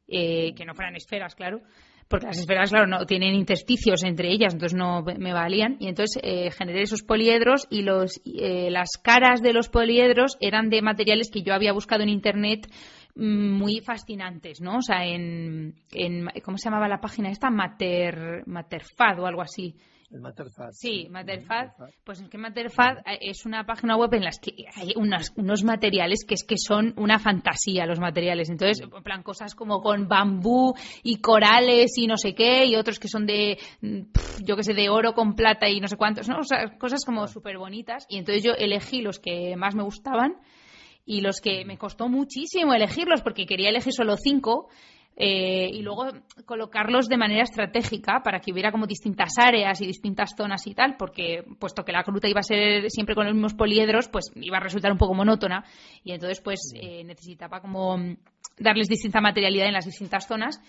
que no fueran esferas, claro porque las esferas, claro, no tienen intersticios entre ellas, entonces no me valían. Y entonces eh, generé esos poliedros y los, eh, las caras de los poliedros eran de materiales que yo había buscado en internet mm, muy fascinantes, ¿no? O sea, en, en ¿cómo se llamaba la página esta? Mater, Materfad o algo así. El Matterfad. Sí, Matterfad. Pues es que Matterfad eh, es una página web en la que hay unos materiales que es que son una fantasía los materiales. Entonces, en plan, cosas como con bambú y corales y no sé qué, y otros que son de, mm, yo qué sé, de oro con plata y no sé cuántos, ¿no? O sea, cosas como súper bonitas. Y entonces yo elegí los que más me gustaban y los que me costó muchísimo elegirlos porque quería elegir solo cinco eh, y luego colocarlos de manera estratégica para que hubiera como distintas áreas y distintas zonas y tal, porque puesto que la gruta iba a ser siempre con los mismos poliedros, pues iba a resultar un poco monótona. Y entonces pues eh, necesitaba como darles distinta materialidad en las distintas zonas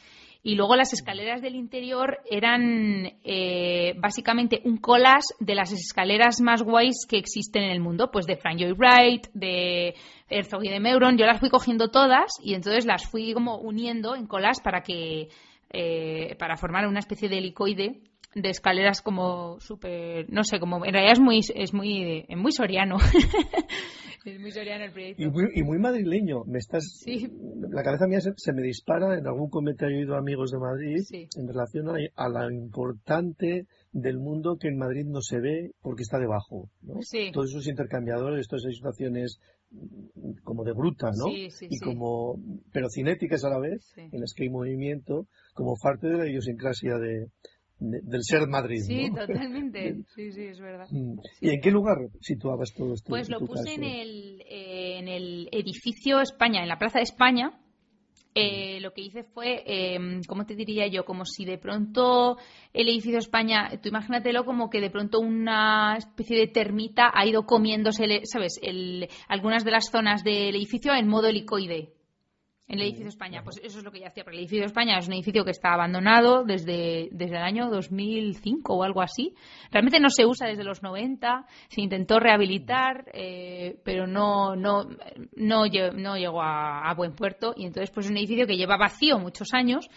y luego las escaleras del interior eran eh, básicamente un colas de las escaleras más guays que existen en el mundo, pues de Frank Joy Wright, de Herzog y de Meuron. Yo las fui cogiendo todas y entonces las fui como uniendo en colas para que eh, para formar una especie de helicoide de escaleras como súper, no sé, como en realidad es muy, es muy, muy soriano. es muy soriano el proyecto. Y muy, madrileño. Me estás, La cabeza mía se, me dispara en algún comentario oído amigos de Madrid en relación a, a lo importante del mundo que en Madrid no se ve porque está debajo. ¿no? Todos esos intercambiadores, todas esas situaciones como de bruta, ¿no? y como, pero cinéticas a la vez, en las que hay movimiento, como parte de la idiosincrasia de, del ser Madrid. Sí, totalmente. Sí, sí, es verdad. Mm. ¿Y en qué lugar situabas todo esto? Pues lo puse en el, eh, en el edificio España, en la Plaza de España. Eh, lo que hice fue, eh, ¿cómo te diría yo? Como si de pronto el edificio España, tú imagínatelo como que de pronto una especie de termita ha ido comiéndose, ¿sabes? El, algunas de las zonas del edificio en modo helicoide. En el edificio España, pues eso es lo que yo hacía. Porque el edificio España es un edificio que está abandonado desde, desde el año 2005 o algo así. Realmente no se usa desde los 90. Se intentó rehabilitar, eh, pero no, no, no, no llegó a, buen puerto. Y entonces, pues es un edificio que lleva vacío muchos años.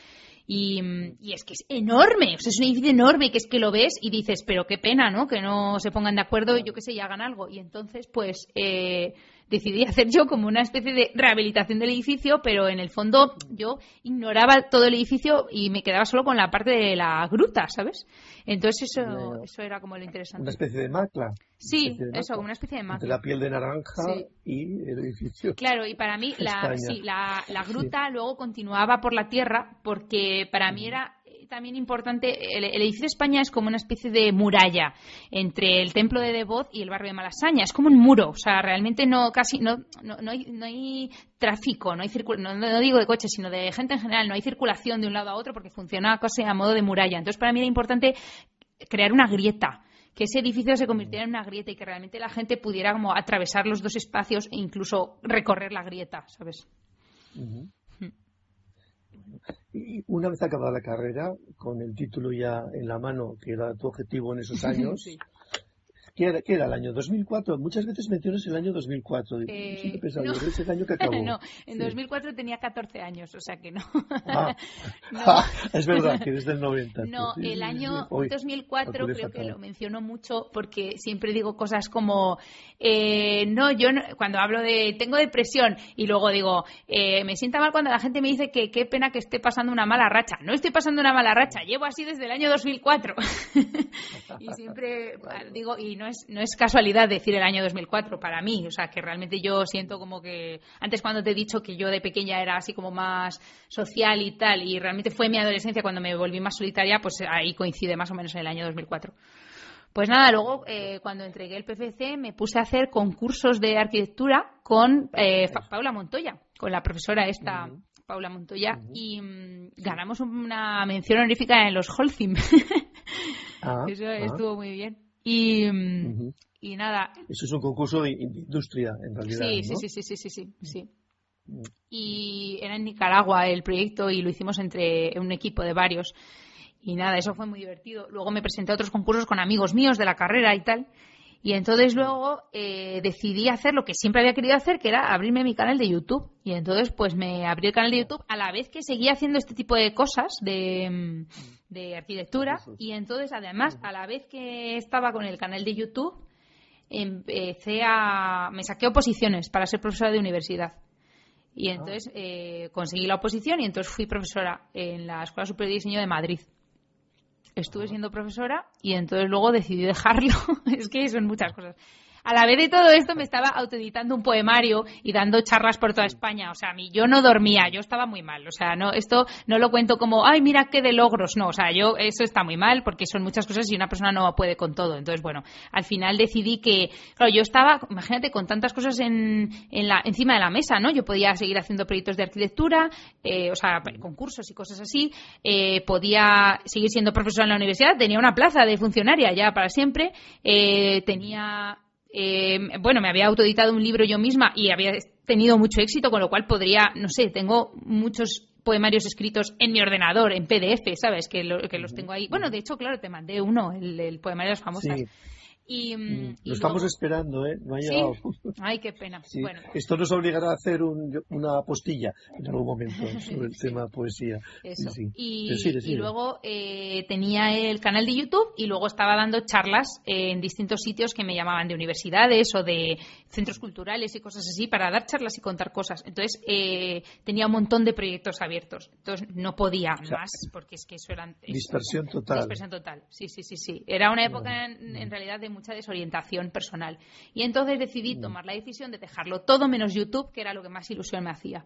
Y, y, es que es enorme, o sea, es un edificio enorme que es que lo ves y dices, pero qué pena, ¿no? Que no se pongan de acuerdo, yo qué sé, y hagan algo. Y entonces, pues, eh, decidí hacer yo como una especie de rehabilitación del edificio, pero en el fondo yo ignoraba todo el edificio y me quedaba solo con la parte de la gruta, ¿sabes? Entonces eso, eso era como lo interesante. Una especie de macla. Sí, eso, como una especie de macla. Entre la piel de naranja y el edificio. Claro, y para mí la, sí, la, la gruta luego continuaba por la tierra porque para mí era también importante, el, edificio de España es como una especie de muralla entre el templo de Devoz y el barrio de Malasaña. Es como un muro, o sea, realmente no casi no, no, hay, no hay tráfico, no hay no, no, digo de coches, sino de gente en general, no hay circulación de un lado a otro porque funciona casi a modo de muralla. Entonces, para mí era importante crear una grieta que ese edificio se convirtiera en una grieta y que realmente la gente pudiera como atravesar los dos espacios e incluso recorrer la grieta, ¿sabes? Y una vez acabada la carrera, con el título ya en la mano, que era tu objetivo en esos años, ¿Qué era, ¿Qué era, el año 2004? Muchas veces mencionas el año 2004. Eh, no. es el año que acabó. no, en 2004 tenía 14 años, o sea que no. Ah. ah, es verdad, que desde el 90. No, el año 2004 creo que lo menciono mucho porque siempre digo cosas como, eh, no, yo cuando hablo de, tengo depresión y luego digo, eh, me sienta mal cuando la gente me dice que qué pena que esté pasando una mala racha. No estoy pasando una mala racha, llevo así desde el año 2004. y siempre digo, y no no es, casualidad decir el año 2004 para mí, o sea, que realmente yo siento como que antes cuando te he dicho que yo de pequeña era así como más social y tal, y realmente fue mi adolescencia cuando me volví más solitaria, pues ahí coincide más o menos en el año 2004. Pues nada, luego eh, cuando entregué el PFC me puse a hacer concursos de arquitectura con eh, Paula Montoya, con la profesora esta, Paula Montoya, y mm, ganamos una mención honorífica en los Holcim. Ah, Eso ah. estuvo muy bien. Y, y nada. Eso es un concurso de industria, en realidad. Sí, sí, sí, sí, sí, sí, sí. Y era en Nicaragua el proyecto y lo hicimos entre un equipo de varios. Y nada, eso fue muy divertido. Luego me presenté a otros concursos con amigos míos de la carrera y tal. Y entonces luego eh, decidí hacer lo que siempre había querido hacer, que era abrirme mi canal de YouTube. Y entonces pues me abrí el canal de YouTube a la vez que seguía haciendo este tipo de cosas de, de arquitectura. Y entonces además a la vez que estaba con el canal de YouTube, empecé a... me saqué oposiciones para ser profesora de universidad. Y ah. entonces eh, conseguí la oposición y entonces fui profesora en la Escuela Superior de Diseño de Madrid estuve siendo profesora y entonces luego decidí dejarlo. es que son muchas cosas a la vez de todo esto me estaba autoeditando un poemario y dando charlas por toda España. O sea, a mí yo no dormía, yo estaba muy mal. O sea, no, esto no lo cuento como, ay, mira qué de logros. No, o sea, yo, eso está muy mal porque son muchas cosas y una persona no puede con todo. Entonces, bueno, al final decidí que, claro, yo estaba, imagínate, con tantas cosas en, en la, encima de la mesa, ¿no? Yo podía seguir haciendo proyectos de arquitectura, eh, o sea, concursos y cosas así. Eh, podía seguir siendo profesora en la universidad, tenía una plaza de funcionaria ya para siempre. Eh, tenía eh, bueno, me había autoeditado un libro yo misma y había tenido mucho éxito, con lo cual podría, no sé, tengo muchos poemarios escritos en mi ordenador, en PDF, ¿sabes? Que, que los tengo ahí. Bueno, de hecho, claro, te mandé uno, el, poemario de las famosas. Y, mm, lo estamos esperando, ¿eh? No ha llegado. Ay, qué pena. Bueno. Esto nos obligará a hacer una postilla en algún momento sobre el tema poesía. Eso. Y, y, luego eh, tenía el canal de YouTube y luego estaba dando charlas en distintos sitios que me llamaban de universidades o de centros culturales y cosas así para dar charlas y contar cosas. Entonces eh, tenía un montón de proyectos abiertos. Entonces no podía más porque es que eso era... dispersión total. Dispersión total. Sí, sí, sí, sí. Era una época en realidad de mucha desorientación personal. Y entonces decidí mm. tomar la decisión de dejarlo todo menos YouTube, que era lo que más ilusión me hacía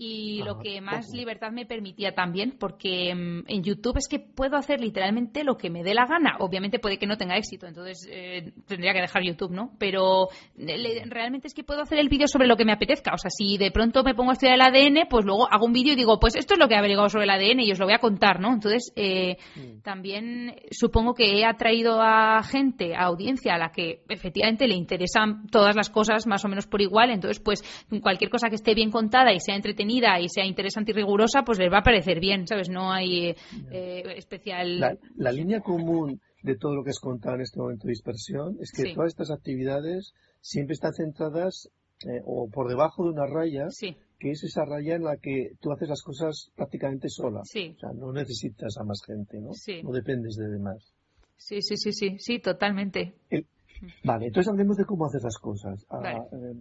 y lo que más libertad me permitía también, porque mm, en YouTube es que puedo hacer literalmente lo que me dé la gana. Obviamente puede que no tenga éxito, entonces eh, tendría que dejar YouTube, ¿no? Pero realmente es que puedo hacer el vídeo sobre lo que me apetezca. O sea, si de pronto me pongo a estudiar el ADN, pues luego hago un vídeo y digo, pues esto es lo que he averiguado sobre el ADN y os lo voy a contar, ¿no? Entonces, eh, mm. también supongo que he atraído a gente, a audiencia a la que efectivamente le interesan todas las cosas más o menos por igual. Entonces, pues cualquier cosa que esté bien contada y sea entretenida y sea interesante y rigurosa, pues les va a parecer bien, ¿sabes? No hay eh, especial. La, línea común de todo lo que has contado en este momento de dispersión es que todas estas actividades siempre están centradas eh, o por debajo de una raya, que es esa raya en la que tú haces las cosas prácticamente sola. O sea, no necesitas a más gente, ¿no? No dependes de demás. Sí, sí, sí, sí, sí, totalmente. vale, entonces hablemos de cómo haces las cosas. Ah, eh,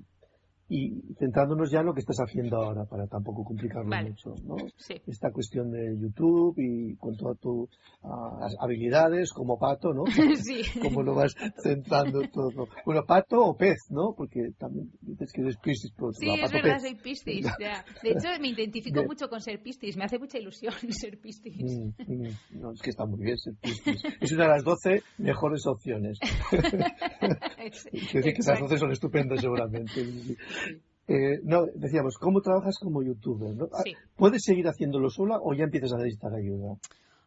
y centrándonos ya en lo que estás haciendo ahora para tampoco complicarlo mucho, ¿no? Esta cuestión de YouTube y con todas tus ah, habilidades como pato, ¿no? Sí. Como lo vas centrando todo. Bueno, pato o pez, ¿no? Porque también dices que eres piscis por Sí, es verdad, soy piscis. De hecho, me identifico mucho con ser piscis. Me hace mucha ilusión ser piscis. Mm, mm. No, es que está muy bien ser piscis. Es una de las 12 mejores opciones. Quiero decir que esas 12 son estupendas seguramente. Eh, no, decíamos, ¿cómo trabajas como youtuber? Ah, ¿Puedes seguir haciéndolo sola o ya empiezas a necesitar ayuda?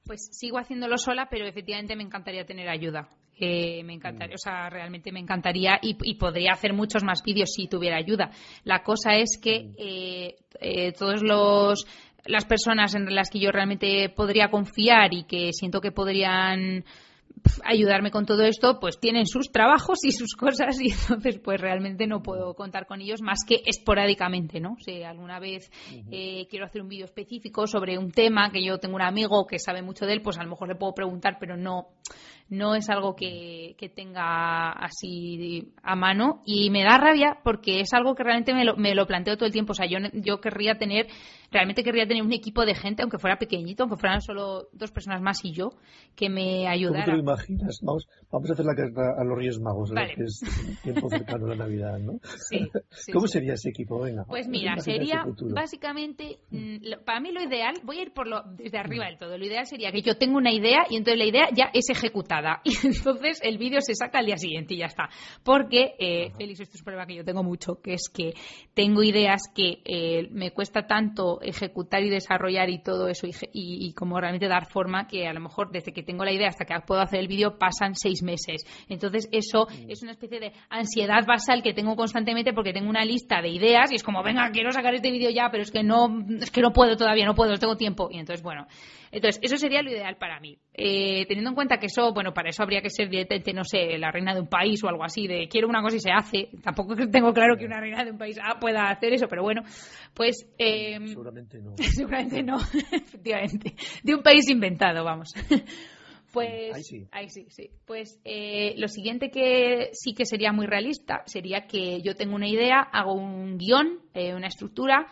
Pues sigo haciéndolo sola, pero efectivamente me encantaría tener ayuda. Eh, me encantaría, mm. o sea, realmente me encantaría y, podría hacer muchos más vídeos si tuviera ayuda. La cosa es que mm. eh, eh, todos los las personas en las que yo realmente podría confiar y que siento que podrían ayudarme con todo esto, pues tienen sus trabajos y sus cosas y entonces pues realmente no puedo contar con ellos más que esporádicamente, ¿no? Si alguna vez eh, quiero hacer un vídeo específico sobre un tema que yo tengo un amigo que sabe mucho de él, pues a lo mejor le puedo preguntar, pero no no es algo que, tenga así a mano y me da rabia porque es algo que realmente me lo, me lo planteo todo el tiempo. O sea, yo, yo querría tener, realmente querría tener un equipo de gente, aunque fuera pequeñito, aunque fueran solo dos personas más y yo, que me ayudara. ¿Cómo te lo imaginas? Vamos, vamos a hacer la carta a los Reyes Magos, que es tiempo cercano a la Navidad, ¿no? Sí. ¿Cómo sería ese equipo? Venga. Pues mira, sería básicamente, mm, para mí lo ideal, voy a ir por lo, desde arriba del todo, lo ideal sería que yo tengo una idea y entonces la idea ya es ejecutada y entonces el vídeo se saca al día siguiente y ya está. Porque, eh, Félix, esto es un problema que yo tengo mucho, que es que tengo ideas que eh, me cuesta tanto ejecutar y desarrollar y todo eso y, como realmente dar forma que a lo mejor desde que tengo la idea hasta que puedo hacer el vídeo pasan seis meses. Entonces eso mm. es una especie de ansiedad basal que tengo constantemente porque tengo una lista de ideas y es como, venga, quiero sacar este vídeo ya, pero es que no, es que no puedo todavía, no puedo, no tengo tiempo. Y entonces, bueno, entonces eso sería lo ideal para mí. Eh, teniendo en cuenta que eso, bueno, para eso habría que ser directamente, no sé, la reina de un país o algo así, de quiero una cosa y se hace. Tampoco tengo claro que una reina de un país ah, pueda hacer eso, pero bueno, pues... Eh, seguramente no. seguramente no, efectivamente. De un país inventado, vamos. Pues, ahí sí. Ahí sí, sí. Pues eh, lo siguiente que sí que sería muy realista sería que yo tengo una idea, hago un guion, eh, una estructura,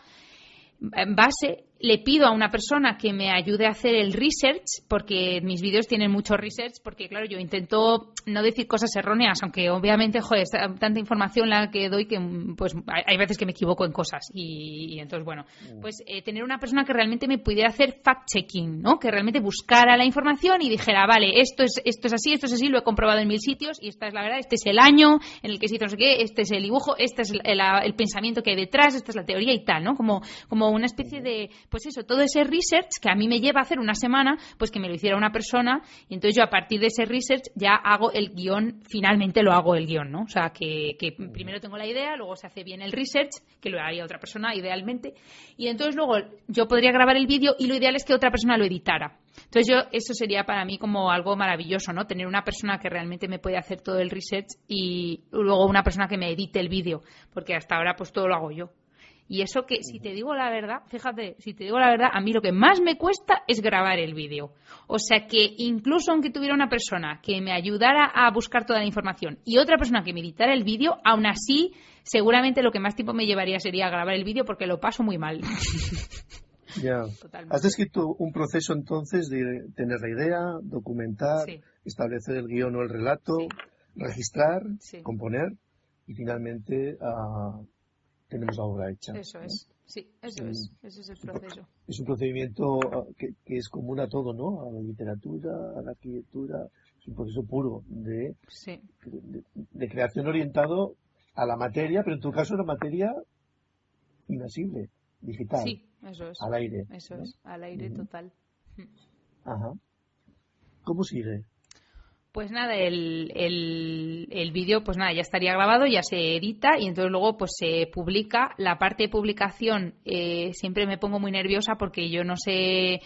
en base le pido a una persona que me ayude a hacer el research, porque mis vídeos tienen mucho research, porque claro, yo intento no decir cosas erróneas, aunque obviamente, joder, tanta información la que doy que pues hay veces que me equivoco en cosas. Y, entonces, bueno, mm. pues eh, tener una persona que realmente me pudiera hacer fact-checking, ¿no? Que realmente buscara la información y dijera, vale, esto es, esto es así, esto es así, lo he comprobado en mil sitios y esta es la verdad, este es el año en el que se hizo no sé qué, este es el dibujo, este es el, el pensamiento que hay detrás, esta es la teoría y tal, ¿no? Como, como una especie de pues eso, todo ese research que a mí me lleva a hacer una semana, pues que me lo hiciera una persona y entonces yo a partir de ese research ya hago el guion, finalmente lo hago el guion, ¿no? O sea, que, que primero tengo la idea, luego se hace bien el research, que lo haría otra persona idealmente, y entonces luego yo podría grabar el vídeo y lo ideal es que otra persona lo editara. Entonces yo, eso sería para mí como algo maravilloso, ¿no? Tener una persona que realmente me puede hacer todo el research y luego una persona que me edite el vídeo, porque hasta ahora pues todo lo hago yo. Y eso que, si te digo la verdad, fíjate, si te digo la verdad, a mí lo que más me cuesta es grabar el vídeo. O sea que incluso aunque tuviera una persona que me ayudara a buscar toda la información y otra persona que me editara el vídeo, aún así, seguramente lo que más tiempo me llevaría sería grabar el vídeo porque lo paso muy mal. Ya. Has descrito un proceso entonces de tener la idea, documentar, establecer el guion o el relato, registrar, componer y finalmente uh, tenemos la obra hecha. Eso es. Sí, eso es. Ese es el proceso. Es un procedimiento ah, que, es común a todo, ¿no? A la literatura, a la arquitectura. Es un proceso puro de, de, creación orientado a la materia, pero en tu caso la materia inasible, digital. Sí, eso es. Al aire. Eso es, al aire total. Ajá. ¿Cómo sigue? Pues nada, el, el, el vídeo, pues nada, ya estaría grabado, ya se edita y entonces luego pues se publica. La parte de publicación eh, siempre me pongo muy nerviosa porque yo no sé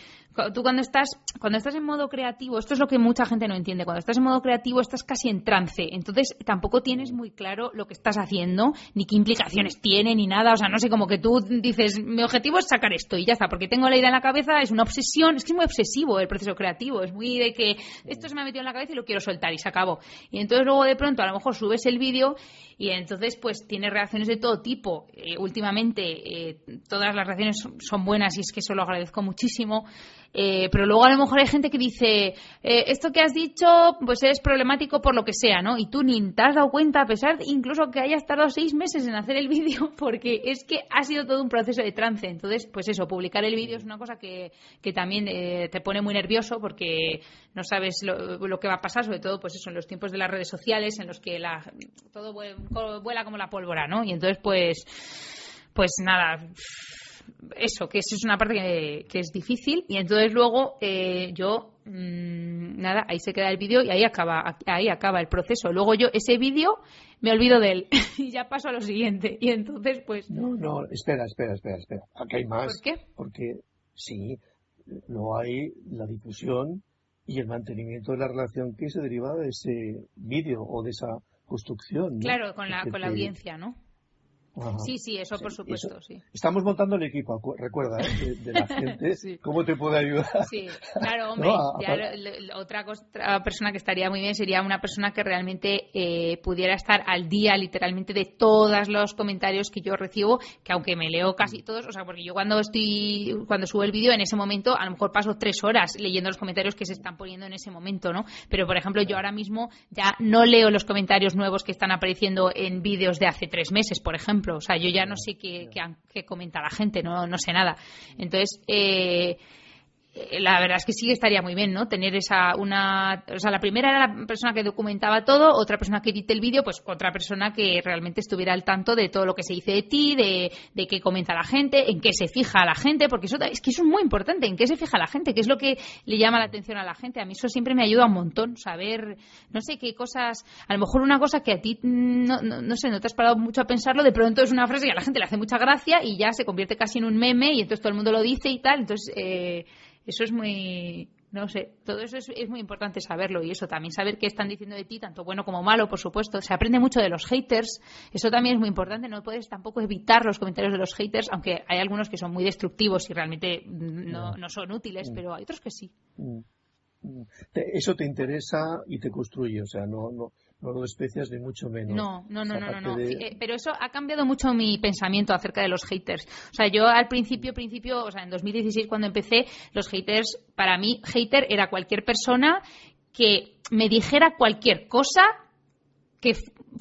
tú cuando estás, cuando estás en modo creativo, esto es lo que mucha gente no entiende, cuando estás en modo creativo estás casi en trance, entonces tampoco tienes muy claro lo que estás haciendo, ni qué implicaciones tiene, ni nada, o sea, no sé, como que tú dices, mi objetivo es sacar esto y ya está, porque tengo la idea en la cabeza, es una obsesión, es que es muy obsesivo el proceso creativo, es muy de que esto se me ha metido en la cabeza y lo quiero soltar y se acabó. Y entonces luego de pronto a lo mejor subes el vídeo y entonces pues tiene reacciones de todo tipo. Eh, últimamente eh, todas las reacciones son buenas y es que eso lo agradezco muchísimo. Eh, pero luego a lo mejor hay gente que dice, eh, esto que has dicho pues es problemático por lo que sea, ¿no? Y tú ni te has dado cuenta, a pesar incluso que hayas tardado seis meses en hacer el vídeo, porque es que ha sido todo un proceso de trance. Entonces, pues eso, publicar el vídeo es una cosa que, que también eh, te pone muy nervioso porque no sabes lo, lo, que va a pasar, sobre todo pues eso, en los tiempos de las redes sociales, en los que la, todo vuela como la pólvora, ¿no? Y entonces, pues, pues nada eso, que eso es una parte que, es difícil y entonces luego eh, yo, mm, nada, ahí se queda el vídeo y ahí acaba, ahí acaba el proceso. Luego yo ese vídeo me olvido de él y ya paso a lo siguiente y entonces pues... No, no, espera, espera, espera, espera. Aquí hay más. ¿Por qué? Porque sí, no hay la difusión y el mantenimiento de la relación que se deriva de ese vídeo o de esa construcción. Claro, con la, con la audiencia, ¿no? Sí, sí, eso por supuesto, sí. Estamos montando el equipo, recuerda, ¿eh? de, la gente, ¿cómo te puede ayudar? Sí, claro, hombre, otra, persona que estaría muy bien sería una persona que realmente eh, pudiera estar al día, literalmente, de todos los comentarios que yo recibo, que aunque me leo casi todos, o sea, porque yo cuando estoy, cuando subo el vídeo, en ese momento, a lo mejor paso tres horas leyendo los comentarios que se están poniendo en ese momento, ¿no? Pero, por ejemplo, yo ahora mismo ya no leo los comentarios nuevos que están apareciendo en vídeos de hace tres meses, por ejemplo o sea, yo ya no sé qué, qué, comenta la gente, no, no sé nada. Entonces, eh, eh, la verdad es que sí estaría muy bien, ¿no? Tener esa una, o sea, la primera era la persona que documentaba todo, otra persona que edite el vídeo, pues otra persona que realmente estuviera al tanto de todo lo que se dice de ti, de, de qué comenta la gente, en qué se fija la gente, porque eso es que eso es muy importante, en qué se fija la gente, qué es lo que le llama la atención a la gente. A mí eso siempre me ayuda un montón, saber, no sé qué cosas, a lo mejor una cosa que a ti no, no, sé, no te has parado mucho a pensarlo, de pronto es una frase que a la gente le hace mucha gracia y ya se convierte casi en un meme y entonces todo el mundo lo dice y tal, entonces eh, eso es muy, no sé, todo eso es, muy importante saberlo y eso también saber qué están diciendo de ti, tanto bueno como malo, por supuesto. Se aprende mucho de los haters, eso también es muy importante. No puedes tampoco evitar los comentarios de los haters, aunque hay algunos que son muy destructivos y realmente no, no son útiles, mm. pero hay otros que sí. Mm. Mm. Eso te interesa y te construye, o sea, no, no, no lo desprecias ni mucho menos. No, no, no, no, no, eh, pero eso ha cambiado mucho mi pensamiento acerca de los haters. O sea, yo al principio, principio, o sea, en 2016 cuando empecé, los haters, para mí, hater era cualquier persona que me dijera cualquier cosa que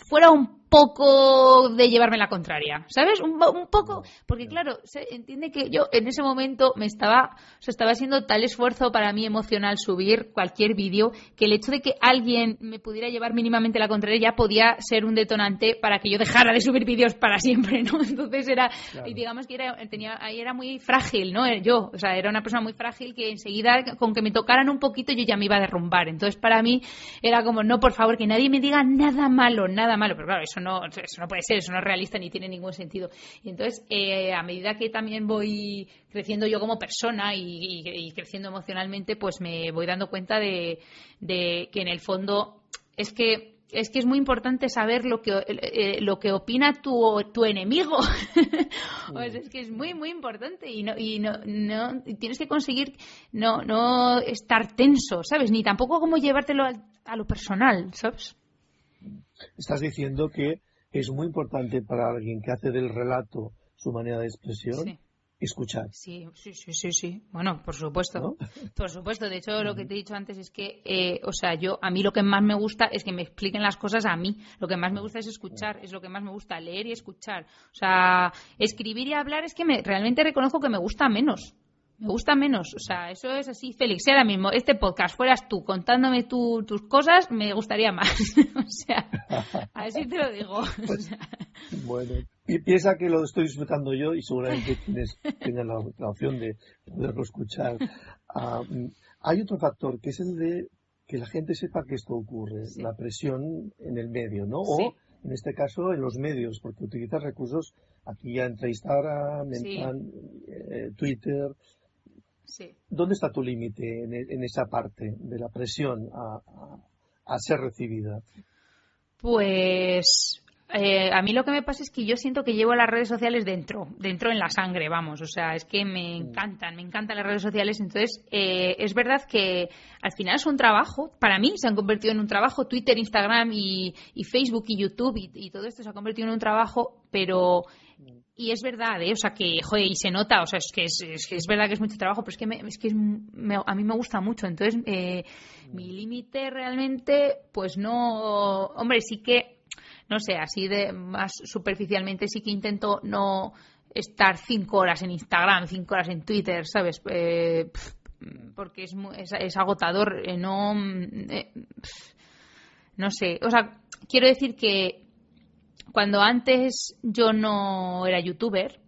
fuera un poco de llevarme la contraria, ¿sabes? Un, poco, porque claro, se entiende que yo en ese momento me estaba, o sea, estaba haciendo tal esfuerzo para mí emocional subir cualquier vídeo que el hecho de que alguien me pudiera llevar mínimamente la contraria ya podía ser un detonante para que yo dejara de subir vídeos para siempre, ¿no? Entonces era, y digamos que era, tenía, ahí era muy frágil, ¿no? Yo, o sea, era una persona muy frágil que enseguida, con que me tocaran un poquito, yo ya me iba a derrumbar. Entonces para mí era como, no, por favor, que nadie me diga nada malo, nada malo, pero claro, eso no, eso no puede ser, eso no es realista ni tiene ningún sentido. Y entonces, eh, a medida que también voy creciendo yo como persona y, creciendo emocionalmente, pues me voy dando cuenta de, que en el fondo es que es que es muy importante saber lo que eh, lo que opina tu, tu enemigo. Pues es que es muy muy importante y no y no, no tienes que conseguir no no estar tenso sabes ni tampoco como llevártelo a, a lo personal sabes estás diciendo que es muy importante para alguien que hace del relato su manera de expresión. Escuchar. Sí, sí, sí, sí, Bueno, por supuesto. Por supuesto. De hecho, lo que te he dicho antes es que, eh, o sea, yo, a mí lo que más me gusta es que me expliquen las cosas a mí. Lo que más me gusta es escuchar, es lo que más me gusta, leer y escuchar. O sea, escribir y hablar es que me, realmente reconozco que me gusta menos me gusta menos. O sea, eso es así, Félix. ahora mismo este podcast fueras tú contándome tus cosas, me gustaría más. o sea, así te lo digo. bueno, piensa que lo estoy disfrutando yo y seguramente tienes, tengas la, opción de poderlo escuchar. Ah, hay otro factor que es el de que la gente sepa que esto ocurre, la presión en el medio, ¿no? O, en este caso, en los medios, porque utilizas recursos aquí ya entre Instagram, en, eh, ¿Dónde está tu límite en, esa parte de la presión a, ser recibida? Pues eh, a mí lo que me pasa es que yo siento que llevo las redes sociales dentro, dentro en la sangre, vamos. O sea, es que me mm. encantan, me encantan las redes sociales. Entonces, eh, es verdad que al final es un trabajo. Para mí se han convertido en un trabajo. Twitter, Instagram y, Facebook y YouTube y, todo esto se ha convertido en un trabajo, pero y es verdad, ¿eh? o sea, que, joder, y se nota, o sea, es que es, es, verdad que es mucho trabajo, pero es que, es que a mí me gusta mucho. Entonces, eh, mi límite realmente, pues no, hombre, sí que, no sé, así de más superficialmente, sí que intento no estar cinco horas en Instagram, cinco horas en Twitter, ¿sabes? Eh, porque es, es, agotador, eh, no, no sé, o sea, quiero decir que cuando antes yo no era youtuber,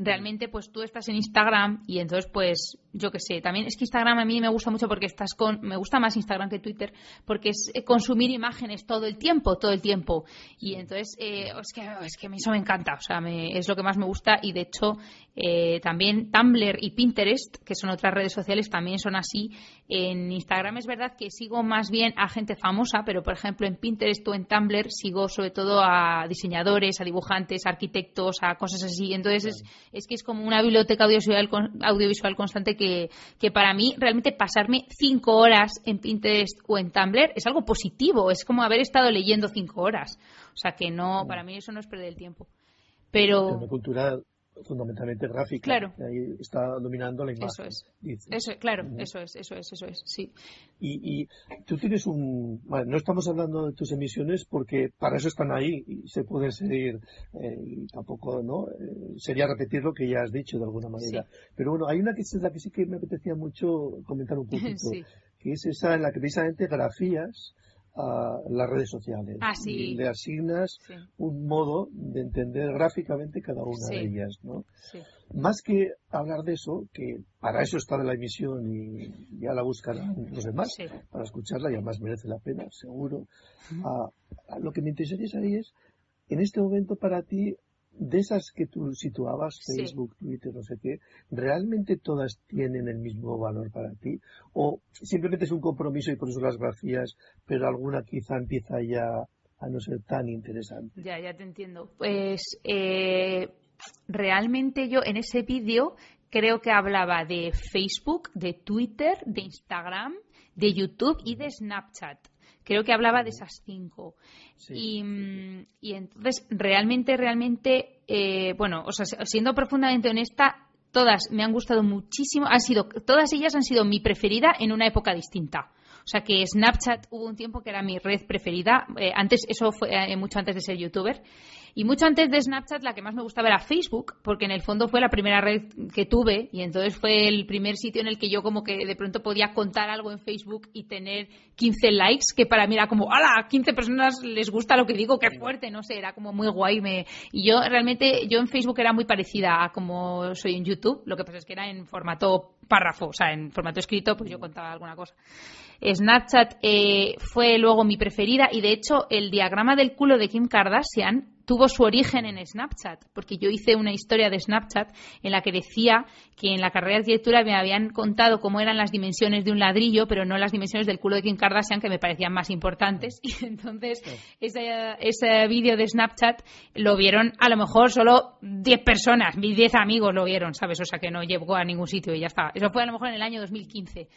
realmente pues tú estás en Instagram y entonces pues yo qué sé, también es que Instagram a mí me gusta mucho porque estás con, me gusta más Instagram que Twitter porque es eh, consumir imágenes todo el tiempo, todo el tiempo. Y entonces eh, es que es que eso me encanta, o sea, es lo que más me gusta y de hecho eh, también Tumblr y Pinterest, que son otras redes sociales, también son así. En Instagram es verdad que sigo más bien a gente famosa, pero por ejemplo en Pinterest o en Tumblr sigo sobre todo a diseñadores, a dibujantes, a arquitectos, a cosas así. Entonces es, es que es como una biblioteca audiovisual, audiovisual constante que, que para mí realmente pasarme cinco horas en Pinterest o en Tumblr es algo positivo, es como haber estado leyendo cinco horas. O sea que no, para mí eso no es perder el tiempo. Pero fundamentalmente gráfica. Claro. Ahí está dominando la imagen. Eso es. Eso, claro, eso es, eso es, eso es, sí. Y, y tú tienes un... Bueno, no estamos hablando de tus emisiones porque para eso están ahí y se pueden seguir. Eh, y tampoco, ¿no? Eh, sería repetir lo que ya has dicho de alguna manera. Pero bueno, hay una que es la que sí que me apetecía mucho comentar un poquito. Que es esa en la que precisamente grafías a las redes sociales. Ah, y le asignas un modo de entender gráficamente cada una de ellas, ¿no? Más que hablar de eso, que para eso está la emisión y ya la buscarán los demás, para escucharla y además merece la pena, seguro. Ah, lo que me interesaría saber es, en este momento para ti, de esas que tú situabas, Facebook, Twitter, no sé qué, ¿realmente todas tienen el mismo valor para ti? ¿O simplemente es un compromiso y por eso las grafías, pero alguna quizá empieza ya a no ser tan interesante? Ya, ya te entiendo. Pues eh, realmente yo en ese vídeo creo que hablaba de Facebook, de Twitter, de Instagram, de YouTube y de Snapchat. Creo que hablaba de esas cinco. Mm, y, entonces, realmente, realmente, eh, bueno, o sea, siendo profundamente honesta, todas me han gustado muchísimo. Han sido, todas ellas han sido mi preferida en una época distinta. O sea que Snapchat hubo un tiempo que era mi red preferida. Eh, antes, eso fue eh, mucho antes de ser youtuber. Y mucho antes de Snapchat la que más me gustaba era Facebook, porque en el fondo fue la primera red que tuve y entonces fue el primer sitio en el que yo como que de pronto podía contar algo en Facebook y tener 15 likes, que para mí era como, ¡hala! 15 personas les gusta lo que digo, qué fuerte, no sé, era como muy guay. Me... Y yo realmente, yo en Facebook era muy parecida a como soy en YouTube, lo que pasa es que era en formato párrafo, o sea, en formato escrito, pues yo contaba alguna cosa. Snapchat eh, fue luego mi preferida y de hecho el diagrama del culo de Kim Kardashian tuvo su origen en Snapchat, porque yo hice una historia de Snapchat en la que decía que en la carrera de arquitectura me habían contado cómo eran las dimensiones de un ladrillo, pero no las dimensiones del culo de Kim Kardashian, que me parecían más importantes. Y entonces ese, ese vídeo de Snapchat lo vieron a lo mejor solo 10 personas, mis 10 amigos lo vieron, ¿sabes? O sea que no llegó a ningún sitio y ya está. Eso fue a lo mejor en el año 2015.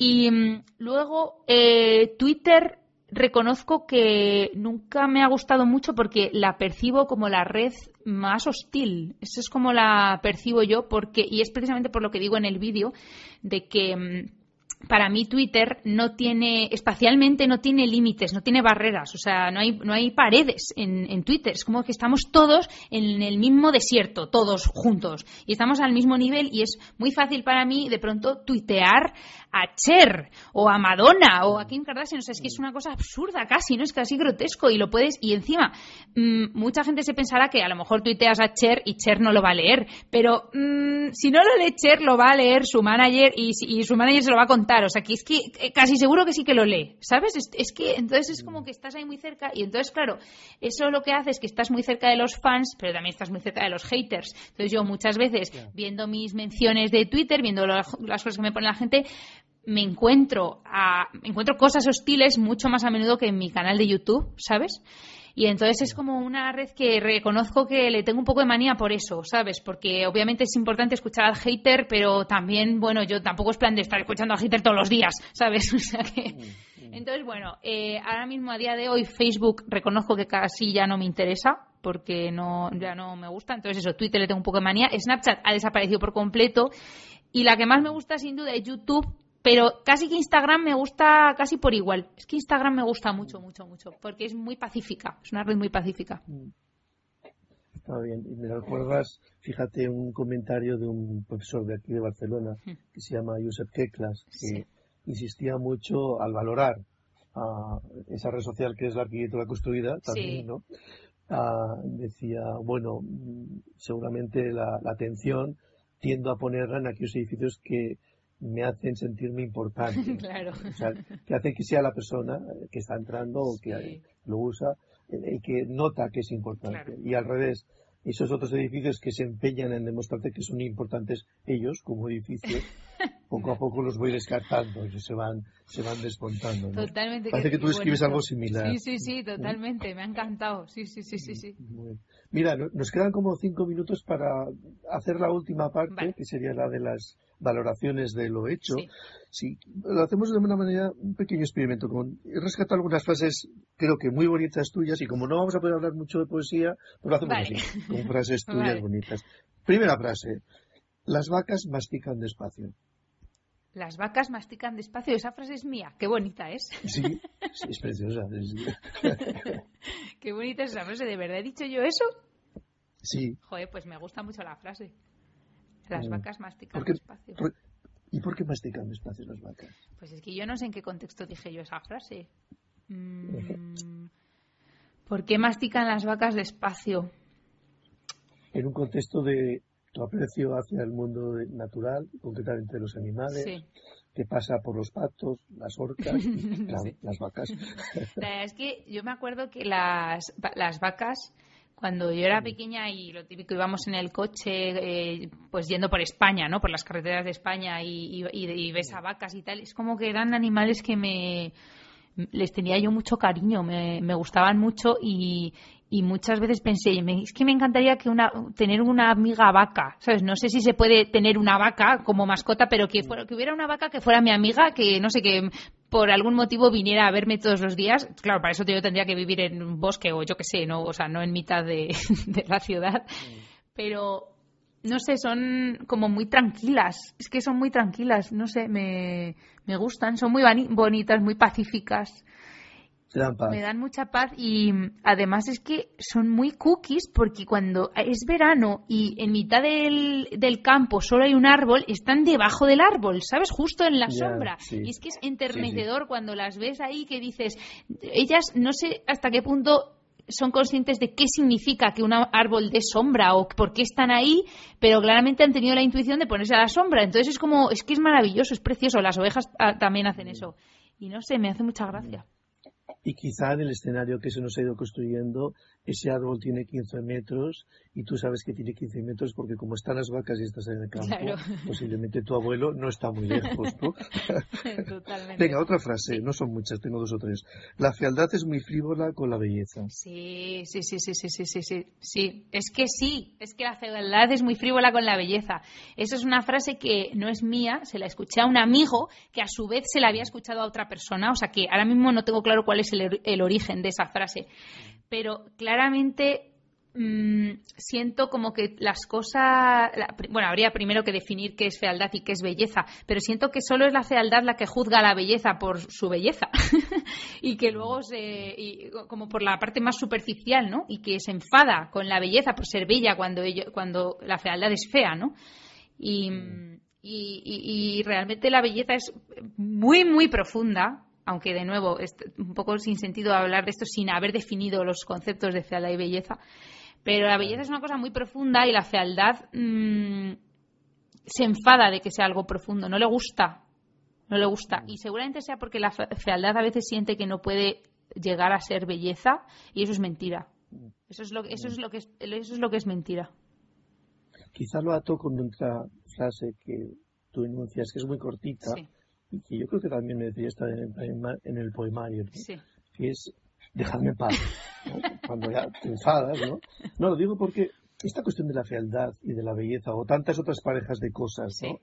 Y mm, luego eh, Twitter reconozco que nunca me ha gustado mucho porque la percibo como la red más hostil. Eso es como la percibo yo porque y es precisamente por lo que digo en el vídeo de que mm, para mí Twitter no tiene, espacialmente no tiene límites, no tiene barreras, o sea, no hay, no hay paredes en, en, Twitter. Es como que estamos todos en el mismo desierto, todos juntos, y estamos al mismo nivel y es muy fácil para mí de pronto tuitear a Cher o a Madonna o a Kim Kardashian, o sea, es que es una cosa absurda casi, ¿no? Es casi grotesco y lo puedes, y encima, mmm, mucha gente se pensará que a lo mejor tuiteas a Cher y Cher no lo va a leer, pero mmm, si no lo lee Cher, lo va a leer su manager y, y su manager se lo va a contar o sea, que es que eh, casi seguro que sí que lo lee, ¿sabes? Es, que entonces es como que estás ahí muy cerca y entonces, claro, eso lo que hace es que estás muy cerca de los fans, pero también estás muy cerca de los haters. Entonces yo muchas veces, viendo mis menciones de Twitter, viendo las cosas que me pone la gente, me encuentro, a, encuentro cosas hostiles mucho más a menudo que en mi canal de YouTube, ¿sabes? Y entonces es como una red que reconozco que le tengo un poco de manía por eso, ¿sabes? Porque obviamente es importante escuchar al hater, pero también, bueno, yo tampoco es plan de estar escuchando al hater todos los días, ¿sabes? O sea que... Mm, mm. Entonces, bueno, eh, ahora mismo a día de hoy Facebook reconozco que casi ya no me interesa porque no, ya no me gusta. Entonces eso, Twitter le tengo un poco de manía. Snapchat ha desaparecido por completo. Y la que más me gusta sin duda es YouTube pero casi que Instagram me gusta casi por igual. Es que Instagram me gusta mucho, mucho, mucho, porque es muy pacífica, es una red muy pacífica. Mm. Está bien. Y me recuerdas, fíjate, un comentario de un profesor de aquí de Barcelona, que se llama Josep Keklas, que insistía mucho al valorar a esa red social que es la arquitectura construida, también, ¿no? decía, bueno, mm, seguramente la, la atención tiendo a ponerla en aquellos edificios que me hacen sentirme importante. claro. O sea, que hace que sea la persona que está entrando o que lo usa eh, y que nota que es importante. Y al revés, esos otros edificios que se empeñan en demostrarte que son importantes ellos como edificios, poco a poco los voy descartando se van, se van desmontando. Totalmente. Parece que, tú escribes algo similar. Sí, sí, sí, totalmente. Me ha encantado. Sí, sí, sí, sí. sí. Mira, nos quedan como cinco minutos para hacer la última parte, que sería la de las valoraciones de lo hecho. Sí. lo hacemos de una manera, un pequeño experimento. Con, he rescatado algunas frases, creo que muy bonitas tuyas, y como no vamos a poder hablar mucho de poesía, pues lo hacemos así, con frases tuyas bonitas. Primera frase. Las vacas mastican despacio. Las vacas mastican despacio. Esa frase es mía. Qué bonita es. Sí, es preciosa. Qué bonita es esa frase. ¿De verdad he dicho yo eso? Sí. Joder, pues me gusta mucho la frase. Las mm. vacas mastican despacio. ¿Y por qué mastican despacio las vacas? Pues es que yo no sé en qué contexto dije yo esa frase. Mm, ¿Por qué mastican las vacas despacio? En un contexto de tu aprecio hacia el mundo natural, concretamente los animales, que pasa por los patos, las orcas, las vacas. es que yo me acuerdo que las, las vacas cuando yo era pequeña y lo típico íbamos en el coche, eh, pues yendo por España, ¿no? Por las carreteras de España y, y, ves a vacas y tal, es como que eran animales que me les tenía yo mucho cariño, me, me gustaban mucho y, y muchas veces pensé, es que me encantaría que una, tener una amiga vaca, ¿sabes? No sé si se puede tener una vaca como mascota, pero que, fuera, hubiera una vaca que fuera mi amiga, que no sé, que por algún motivo viniera a verme todos los días. Claro, para eso yo tendría que vivir en un bosque o yo qué sé, no, o sea, no en mitad de, de la ciudad. Pero no sé, son como muy tranquilas. Es que son muy tranquilas, no sé, me, me gustan, son muy bonitas, muy pacíficas. Me dan mucha paz y además es que son muy cookies porque cuando es verano y en mitad del, del campo solo hay un árbol, están debajo del árbol, ¿sabes? Justo en la sombra. Y es que es enternecedor cuando las ves ahí que dices, ellas no sé hasta qué punto son conscientes de qué significa que un árbol dé sombra o por qué están ahí, pero claramente han tenido la intuición de ponerse a la sombra. Entonces es como, es que es maravilloso, es precioso. Las ovejas ah, también hacen eso. Y no sé, me hace mucha gracia y quizá en el escenario que se nos ha ido construyendo, ese árbol tiene 15 metros y tú sabes que tiene 15 metros porque como están las vacas y estás en el campo, claro. posiblemente tu abuelo no está muy lejos. ¿no? Venga, otra frase, no son muchas, tengo dos o tres. La fealdad es muy frívola con la belleza. Sí, sí, sí, sí, sí, sí, sí, sí. sí. Es que sí, es que la fealdad es muy frívola con la belleza. Esa es una frase que no es mía, se la escuché a un amigo que a su vez se la había escuchado a otra persona, o sea que ahora mismo no tengo claro cuál es el, el origen de esa frase pero claramente mm, siento como que las cosas. bueno, habría primero que definir qué es fealdad y qué es belleza, pero siento que solo es la fealdad la que juzga la belleza por su belleza y que luego se. como por la parte más superficial, ¿no? Y que se enfada con la belleza por ser bella cuando, cuando la fealdad es fea, ¿no? Y. y, realmente la belleza es muy, muy profunda aunque de nuevo es un poco sin sentido hablar de esto sin haber definido los conceptos de fealdad y belleza, pero la belleza es una cosa muy profunda y la fealdad mm, se enfada de que sea algo profundo, no le gusta, no le gusta. Y seguramente sea porque la fealdad a veces siente que no puede llegar a ser belleza y eso es mentira. Eso es lo, eso es lo, que, es, eso es, lo que es mentira. Quizá lo ato con otra frase que tú enuncias, que es muy cortita, y que yo creo que también me decía estar en, el poemario, que es dejarme en paz, cuando ya te enfadas, ¿no? No, lo digo porque esta cuestión de la fealdad y de la belleza, o tantas otras parejas de cosas, ¿no?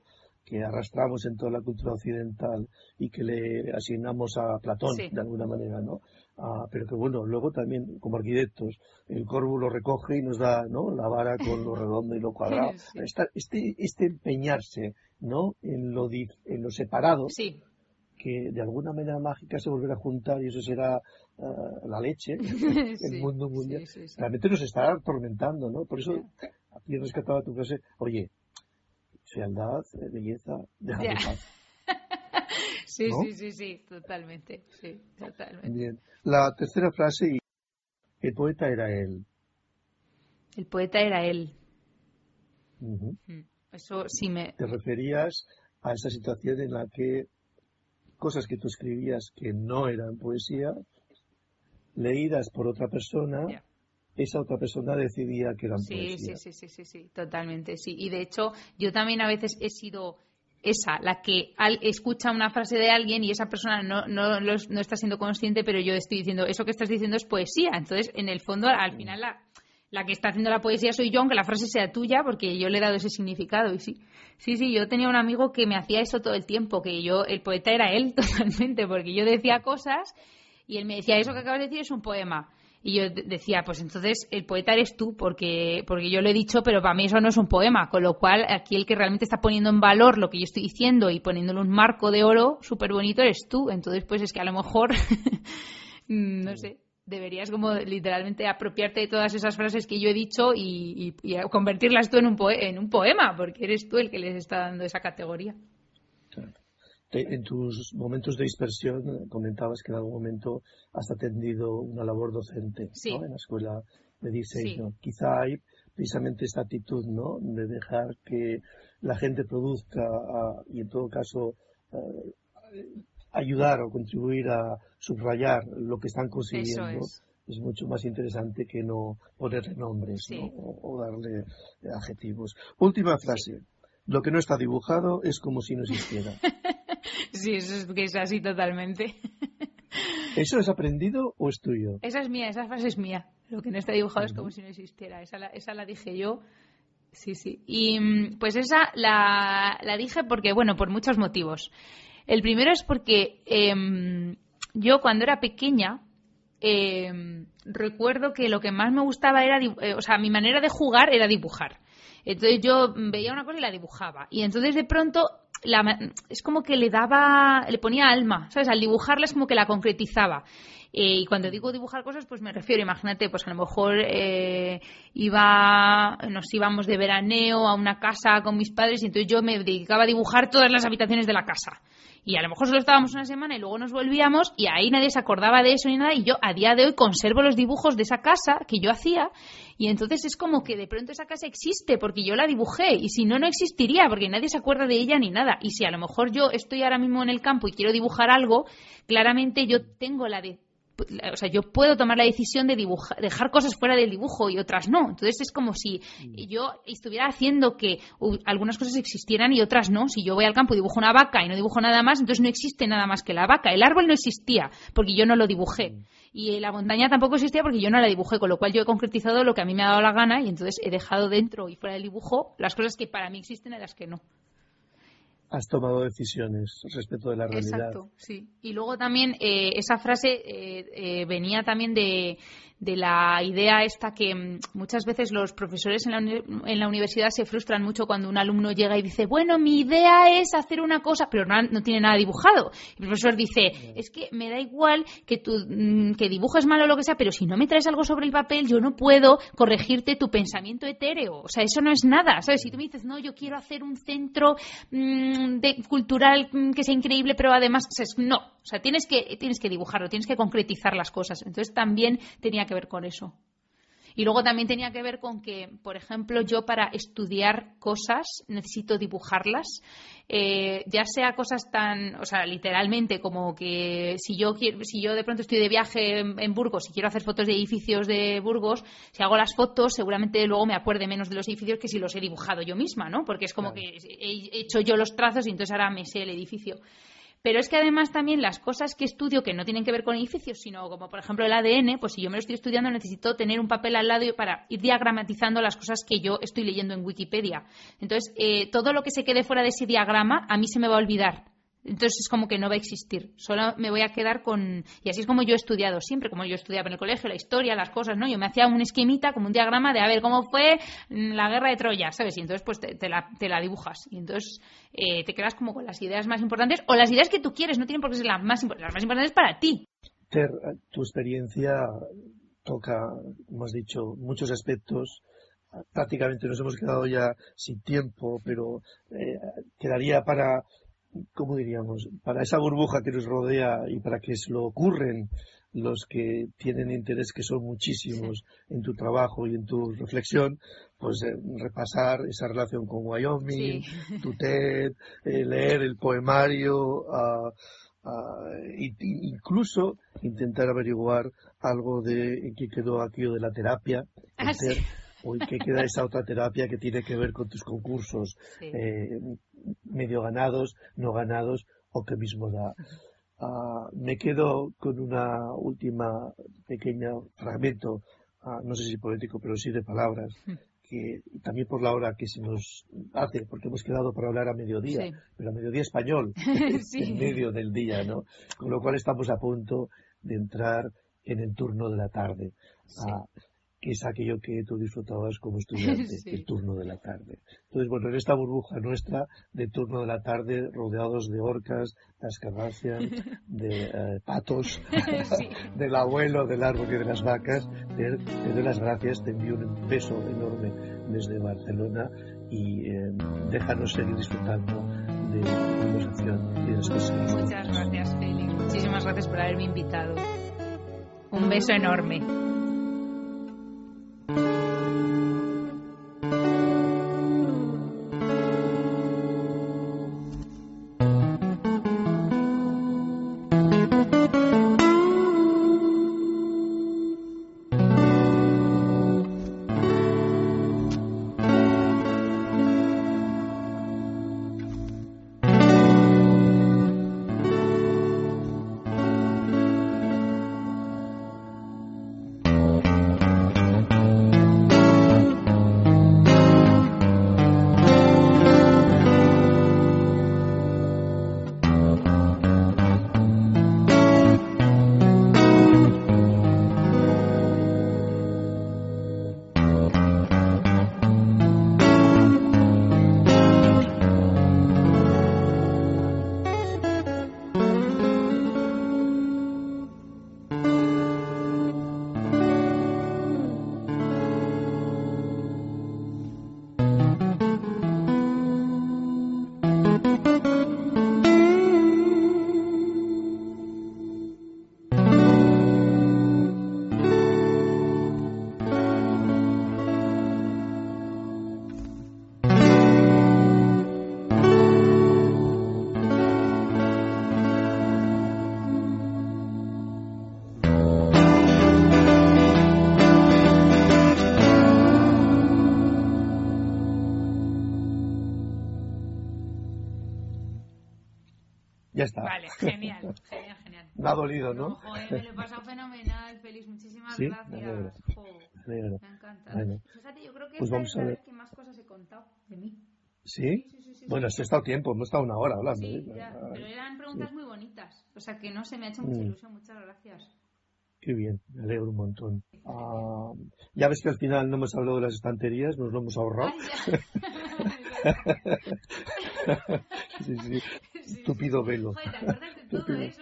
que arrastramos en toda la cultura occidental y que le asignamos a Platón de alguna manera, ¿no? Ah, pero que bueno, luego también como arquitectos, el corvo lo recoge y nos da, ¿no? La vara con lo redondo y lo cuadrado. este, este empeñarse ¿no? En lo, en lo separado, que de alguna manera mágica se volverá a juntar y eso será uh, la leche, el mundo mundial. Realmente nos está atormentando, ¿no? Por eso aquí rescataba tu frase, oye, fealdad, eh, belleza, déjame paz. sí, sí, sí, sí, totalmente, sí, totalmente. Bien. La tercera frase, el poeta era él. El poeta era él. Eso sí me... Te referías a esa situación en la que cosas que tú escribías que no eran poesía, leídas por otra persona, esa otra persona decidía que eran poesía. Sí, sí, sí, sí, sí, totalmente, sí. Y de hecho, yo también a veces he sido esa, la que al, escucha una frase de alguien y esa persona no, no, no, está siendo consciente, pero yo estoy diciendo, eso que estás diciendo es poesía. Entonces, en el fondo, al final la, la que está haciendo la poesía soy yo, aunque la frase sea tuya, porque yo le he dado ese significado. Y sí, sí, sí, yo tenía un amigo que me hacía eso todo el tiempo, que yo, el poeta era él totalmente, porque yo decía cosas y él me decía, eso que acabas de decir es un poema. Y yo decía, pues entonces el poeta eres tú, porque, porque yo lo he dicho, pero para mí eso no es un poema. Con lo cual, aquí el que realmente está poniendo en valor lo que yo estoy diciendo y poniéndole un marco de oro súper bonito eres tú. Entonces, pues es que a lo mejor, no sé, deberías como literalmente apropiarte de todas esas frases que yo he dicho y, convertirlas tú en un, en un poema, porque eres tú el que les está dando esa categoría. En tus momentos de dispersión eh, comentabas que en algún momento has atendido una labor docente en la escuela de diseño. Quizá hay precisamente esta actitud ¿no? de dejar que la gente produzca y en todo caso eh, ayudar o contribuir a subrayar lo que están consiguiendo es. mucho más interesante que no ponerle nombres o, darle adjetivos. Última frase. Lo que no está dibujado es como si no existiera. sí, eso es, que es así totalmente. ¿Eso es aprendido o es tuyo? Esa es mía, esa frase es mía. Lo que no está dibujado es como si no existiera. Esa la, esa la dije yo. Sí, sí. Y mm, pues esa la, la dije porque, bueno, por muchos motivos. El primero es porque em, yo cuando era pequeña em, recuerdo que lo que más me gustaba era, eh, o sea, mi manera de jugar era dibujar. Entonces yo veía una cosa y la dibujaba. Y entonces de pronto es como que le daba, le ponía alma, ¿sabes? Al dibujarla es como que la concretizaba. Eh, y cuando digo dibujar cosas, pues me refiero, imagínate, pues a lo mejor eh, iba, nos íbamos de veraneo a una casa con mis padres y entonces yo me dedicaba a dibujar todas las habitaciones de la casa. Y a lo mejor solo estábamos una semana y luego nos volvíamos y ahí nadie se acordaba de eso ni nada. Y yo a día de hoy conservo los dibujos de esa casa que yo hacía. Y entonces es como que de pronto esa casa existe porque yo la dibujé. Y si no, no existiría porque nadie se acuerda de ella ni nada. Y si a lo mejor yo estoy ahora mismo en el campo y quiero dibujar algo, claramente yo tengo la de o sea, yo puedo tomar la decisión de dibujar, dejar cosas fuera del dibujo y otras no. Entonces es como si mm. yo estuviera haciendo que algunas cosas existieran y otras no. Si yo voy al campo y dibujo una vaca y no dibujo nada más, entonces no existe nada más que la vaca. El árbol no existía porque yo no lo dibujé. Mm. Y la montaña tampoco existía porque yo no la dibujé, con lo cual yo he concretizado lo que a mí me ha dado la gana y entonces he dejado dentro y fuera del dibujo las cosas que para mí existen y las que no has tomado decisiones respecto de la realidad. Exacto, sí. Y luego también eh, esa frase eh, eh, venía también de, de la idea esta que mm, muchas veces los profesores en la, en la, universidad se frustran mucho cuando un alumno llega y dice, bueno, mi idea es hacer una cosa, pero no, no tiene nada dibujado. El profesor dice, es que me da igual que, tu, mm, que dibujes mal o lo que sea, pero si no me traes algo sobre el papel, yo no puedo corregirte tu pensamiento etéreo. O sea, eso no es nada. ¿Sabes? Si tú me dices, no, yo quiero hacer un centro mmm, de, cultural mm, que sea increíble, pero además, no. O sea, tienes que, tienes que dibujarlo, tienes que concretizar las cosas. Entonces también tenía que ver con eso. Y luego también tenía que ver con que, por ejemplo, yo para estudiar cosas necesito dibujarlas, eh, ya sea cosas tan, o sea, literalmente como que si yo quiero, si yo de pronto estoy de viaje en, Burgos y quiero hacer fotos de edificios de Burgos, si hago las fotos seguramente luego me acuerde menos de los edificios que si los he dibujado yo misma, ¿no? Porque es como que he hecho yo los trazos y entonces ahora me sé el edificio. Pero es que además también las cosas que estudio que no tienen que ver con edificios, sino como por ejemplo el ADN, pues si yo me lo estoy estudiando necesito tener un papel al lado para ir diagramatizando las cosas que yo estoy leyendo en Wikipedia. Entonces, eh, todo lo que se quede fuera de ese diagrama a mí se me va a olvidar. Entonces es como que no va a existir. Solo me voy a quedar con. Y así es como yo he estudiado siempre, como yo estudiaba en el colegio, la historia, las cosas, ¿no? Yo me hacía un esquemita, como un diagrama de a ver cómo fue la guerra de Troya, ¿sabes? Y entonces pues te, la, dibujas. Y entonces eh, te quedas como con las ideas más importantes o las ideas que tú quieres, no tienen por qué ser las más, las más importantes para ti. Ter, tu experiencia toca, como has dicho, muchos aspectos prácticamente nos hemos quedado ya sin tiempo, pero eh, quedaría para ¿cómo diríamos? Para esa burbuja que nos rodea y para que se lo ocurren los que tienen interés, que son muchísimos en tu trabajo y en tu reflexión, pues eh, repasar esa relación con Wyoming, tu TED, eh, leer el poemario, incluso intentar averiguar algo de en qué quedó aquello de la terapia, ah, o en qué queda esa otra terapia que tiene que ver con tus concursos. Eh, medio ganados, no ganados o que mismo da. Ah, me quedo con una última pequeña fragmento, ah, no sé si poético, pero sí de palabras, que también por la hora que se nos hace, porque hemos quedado para hablar a mediodía, pero a mediodía español, en medio del día, ¿no? Con lo cual estamos a punto de entrar en el turno de la tarde. Ah, que es aquello que tú disfrutabas como estudiante, el turno de la tarde. Entonces, bueno, en esta burbuja nuestra de turno de la tarde, rodeados de orcas, de ascarracias, de eh, patos, del abuelo, del árbol y de las vacas, te, doy las gracias, te envío un beso enorme desde Barcelona y eh, déjanos seguir disfrutando de la conversación y de cosas. Muchas gracias, Félix. Muchísimas gracias por haberme invitado. Un beso enorme. Dolido, ¿no? joder, me lo he pasado fenomenal, feliz. Muchísimas gracias. Me, me encanta. Fíjate, yo creo que pues vamos es a ver. que más cosas he contado de mí. ¿Sí? Sí, sí, sí, bueno, has estado tiempo, hemos estado una hora hablando. Sí, ¿eh? ya, pero eran preguntas muy bonitas. O sea que no se me ha hecho mucha mm. ilusión. Muchas gracias. Qué bien, me alegro un montón. Ah, ya ves que al final no hemos hablado de las estanterías, nos lo hemos ahorrado. sí, sí, Estúpido velo. Joder, ¿te acuerdas de todo eso?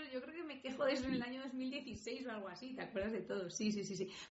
Eso en el año 2016 o algo así. ¿Te acuerdas de todo? Sí, sí, sí, sí.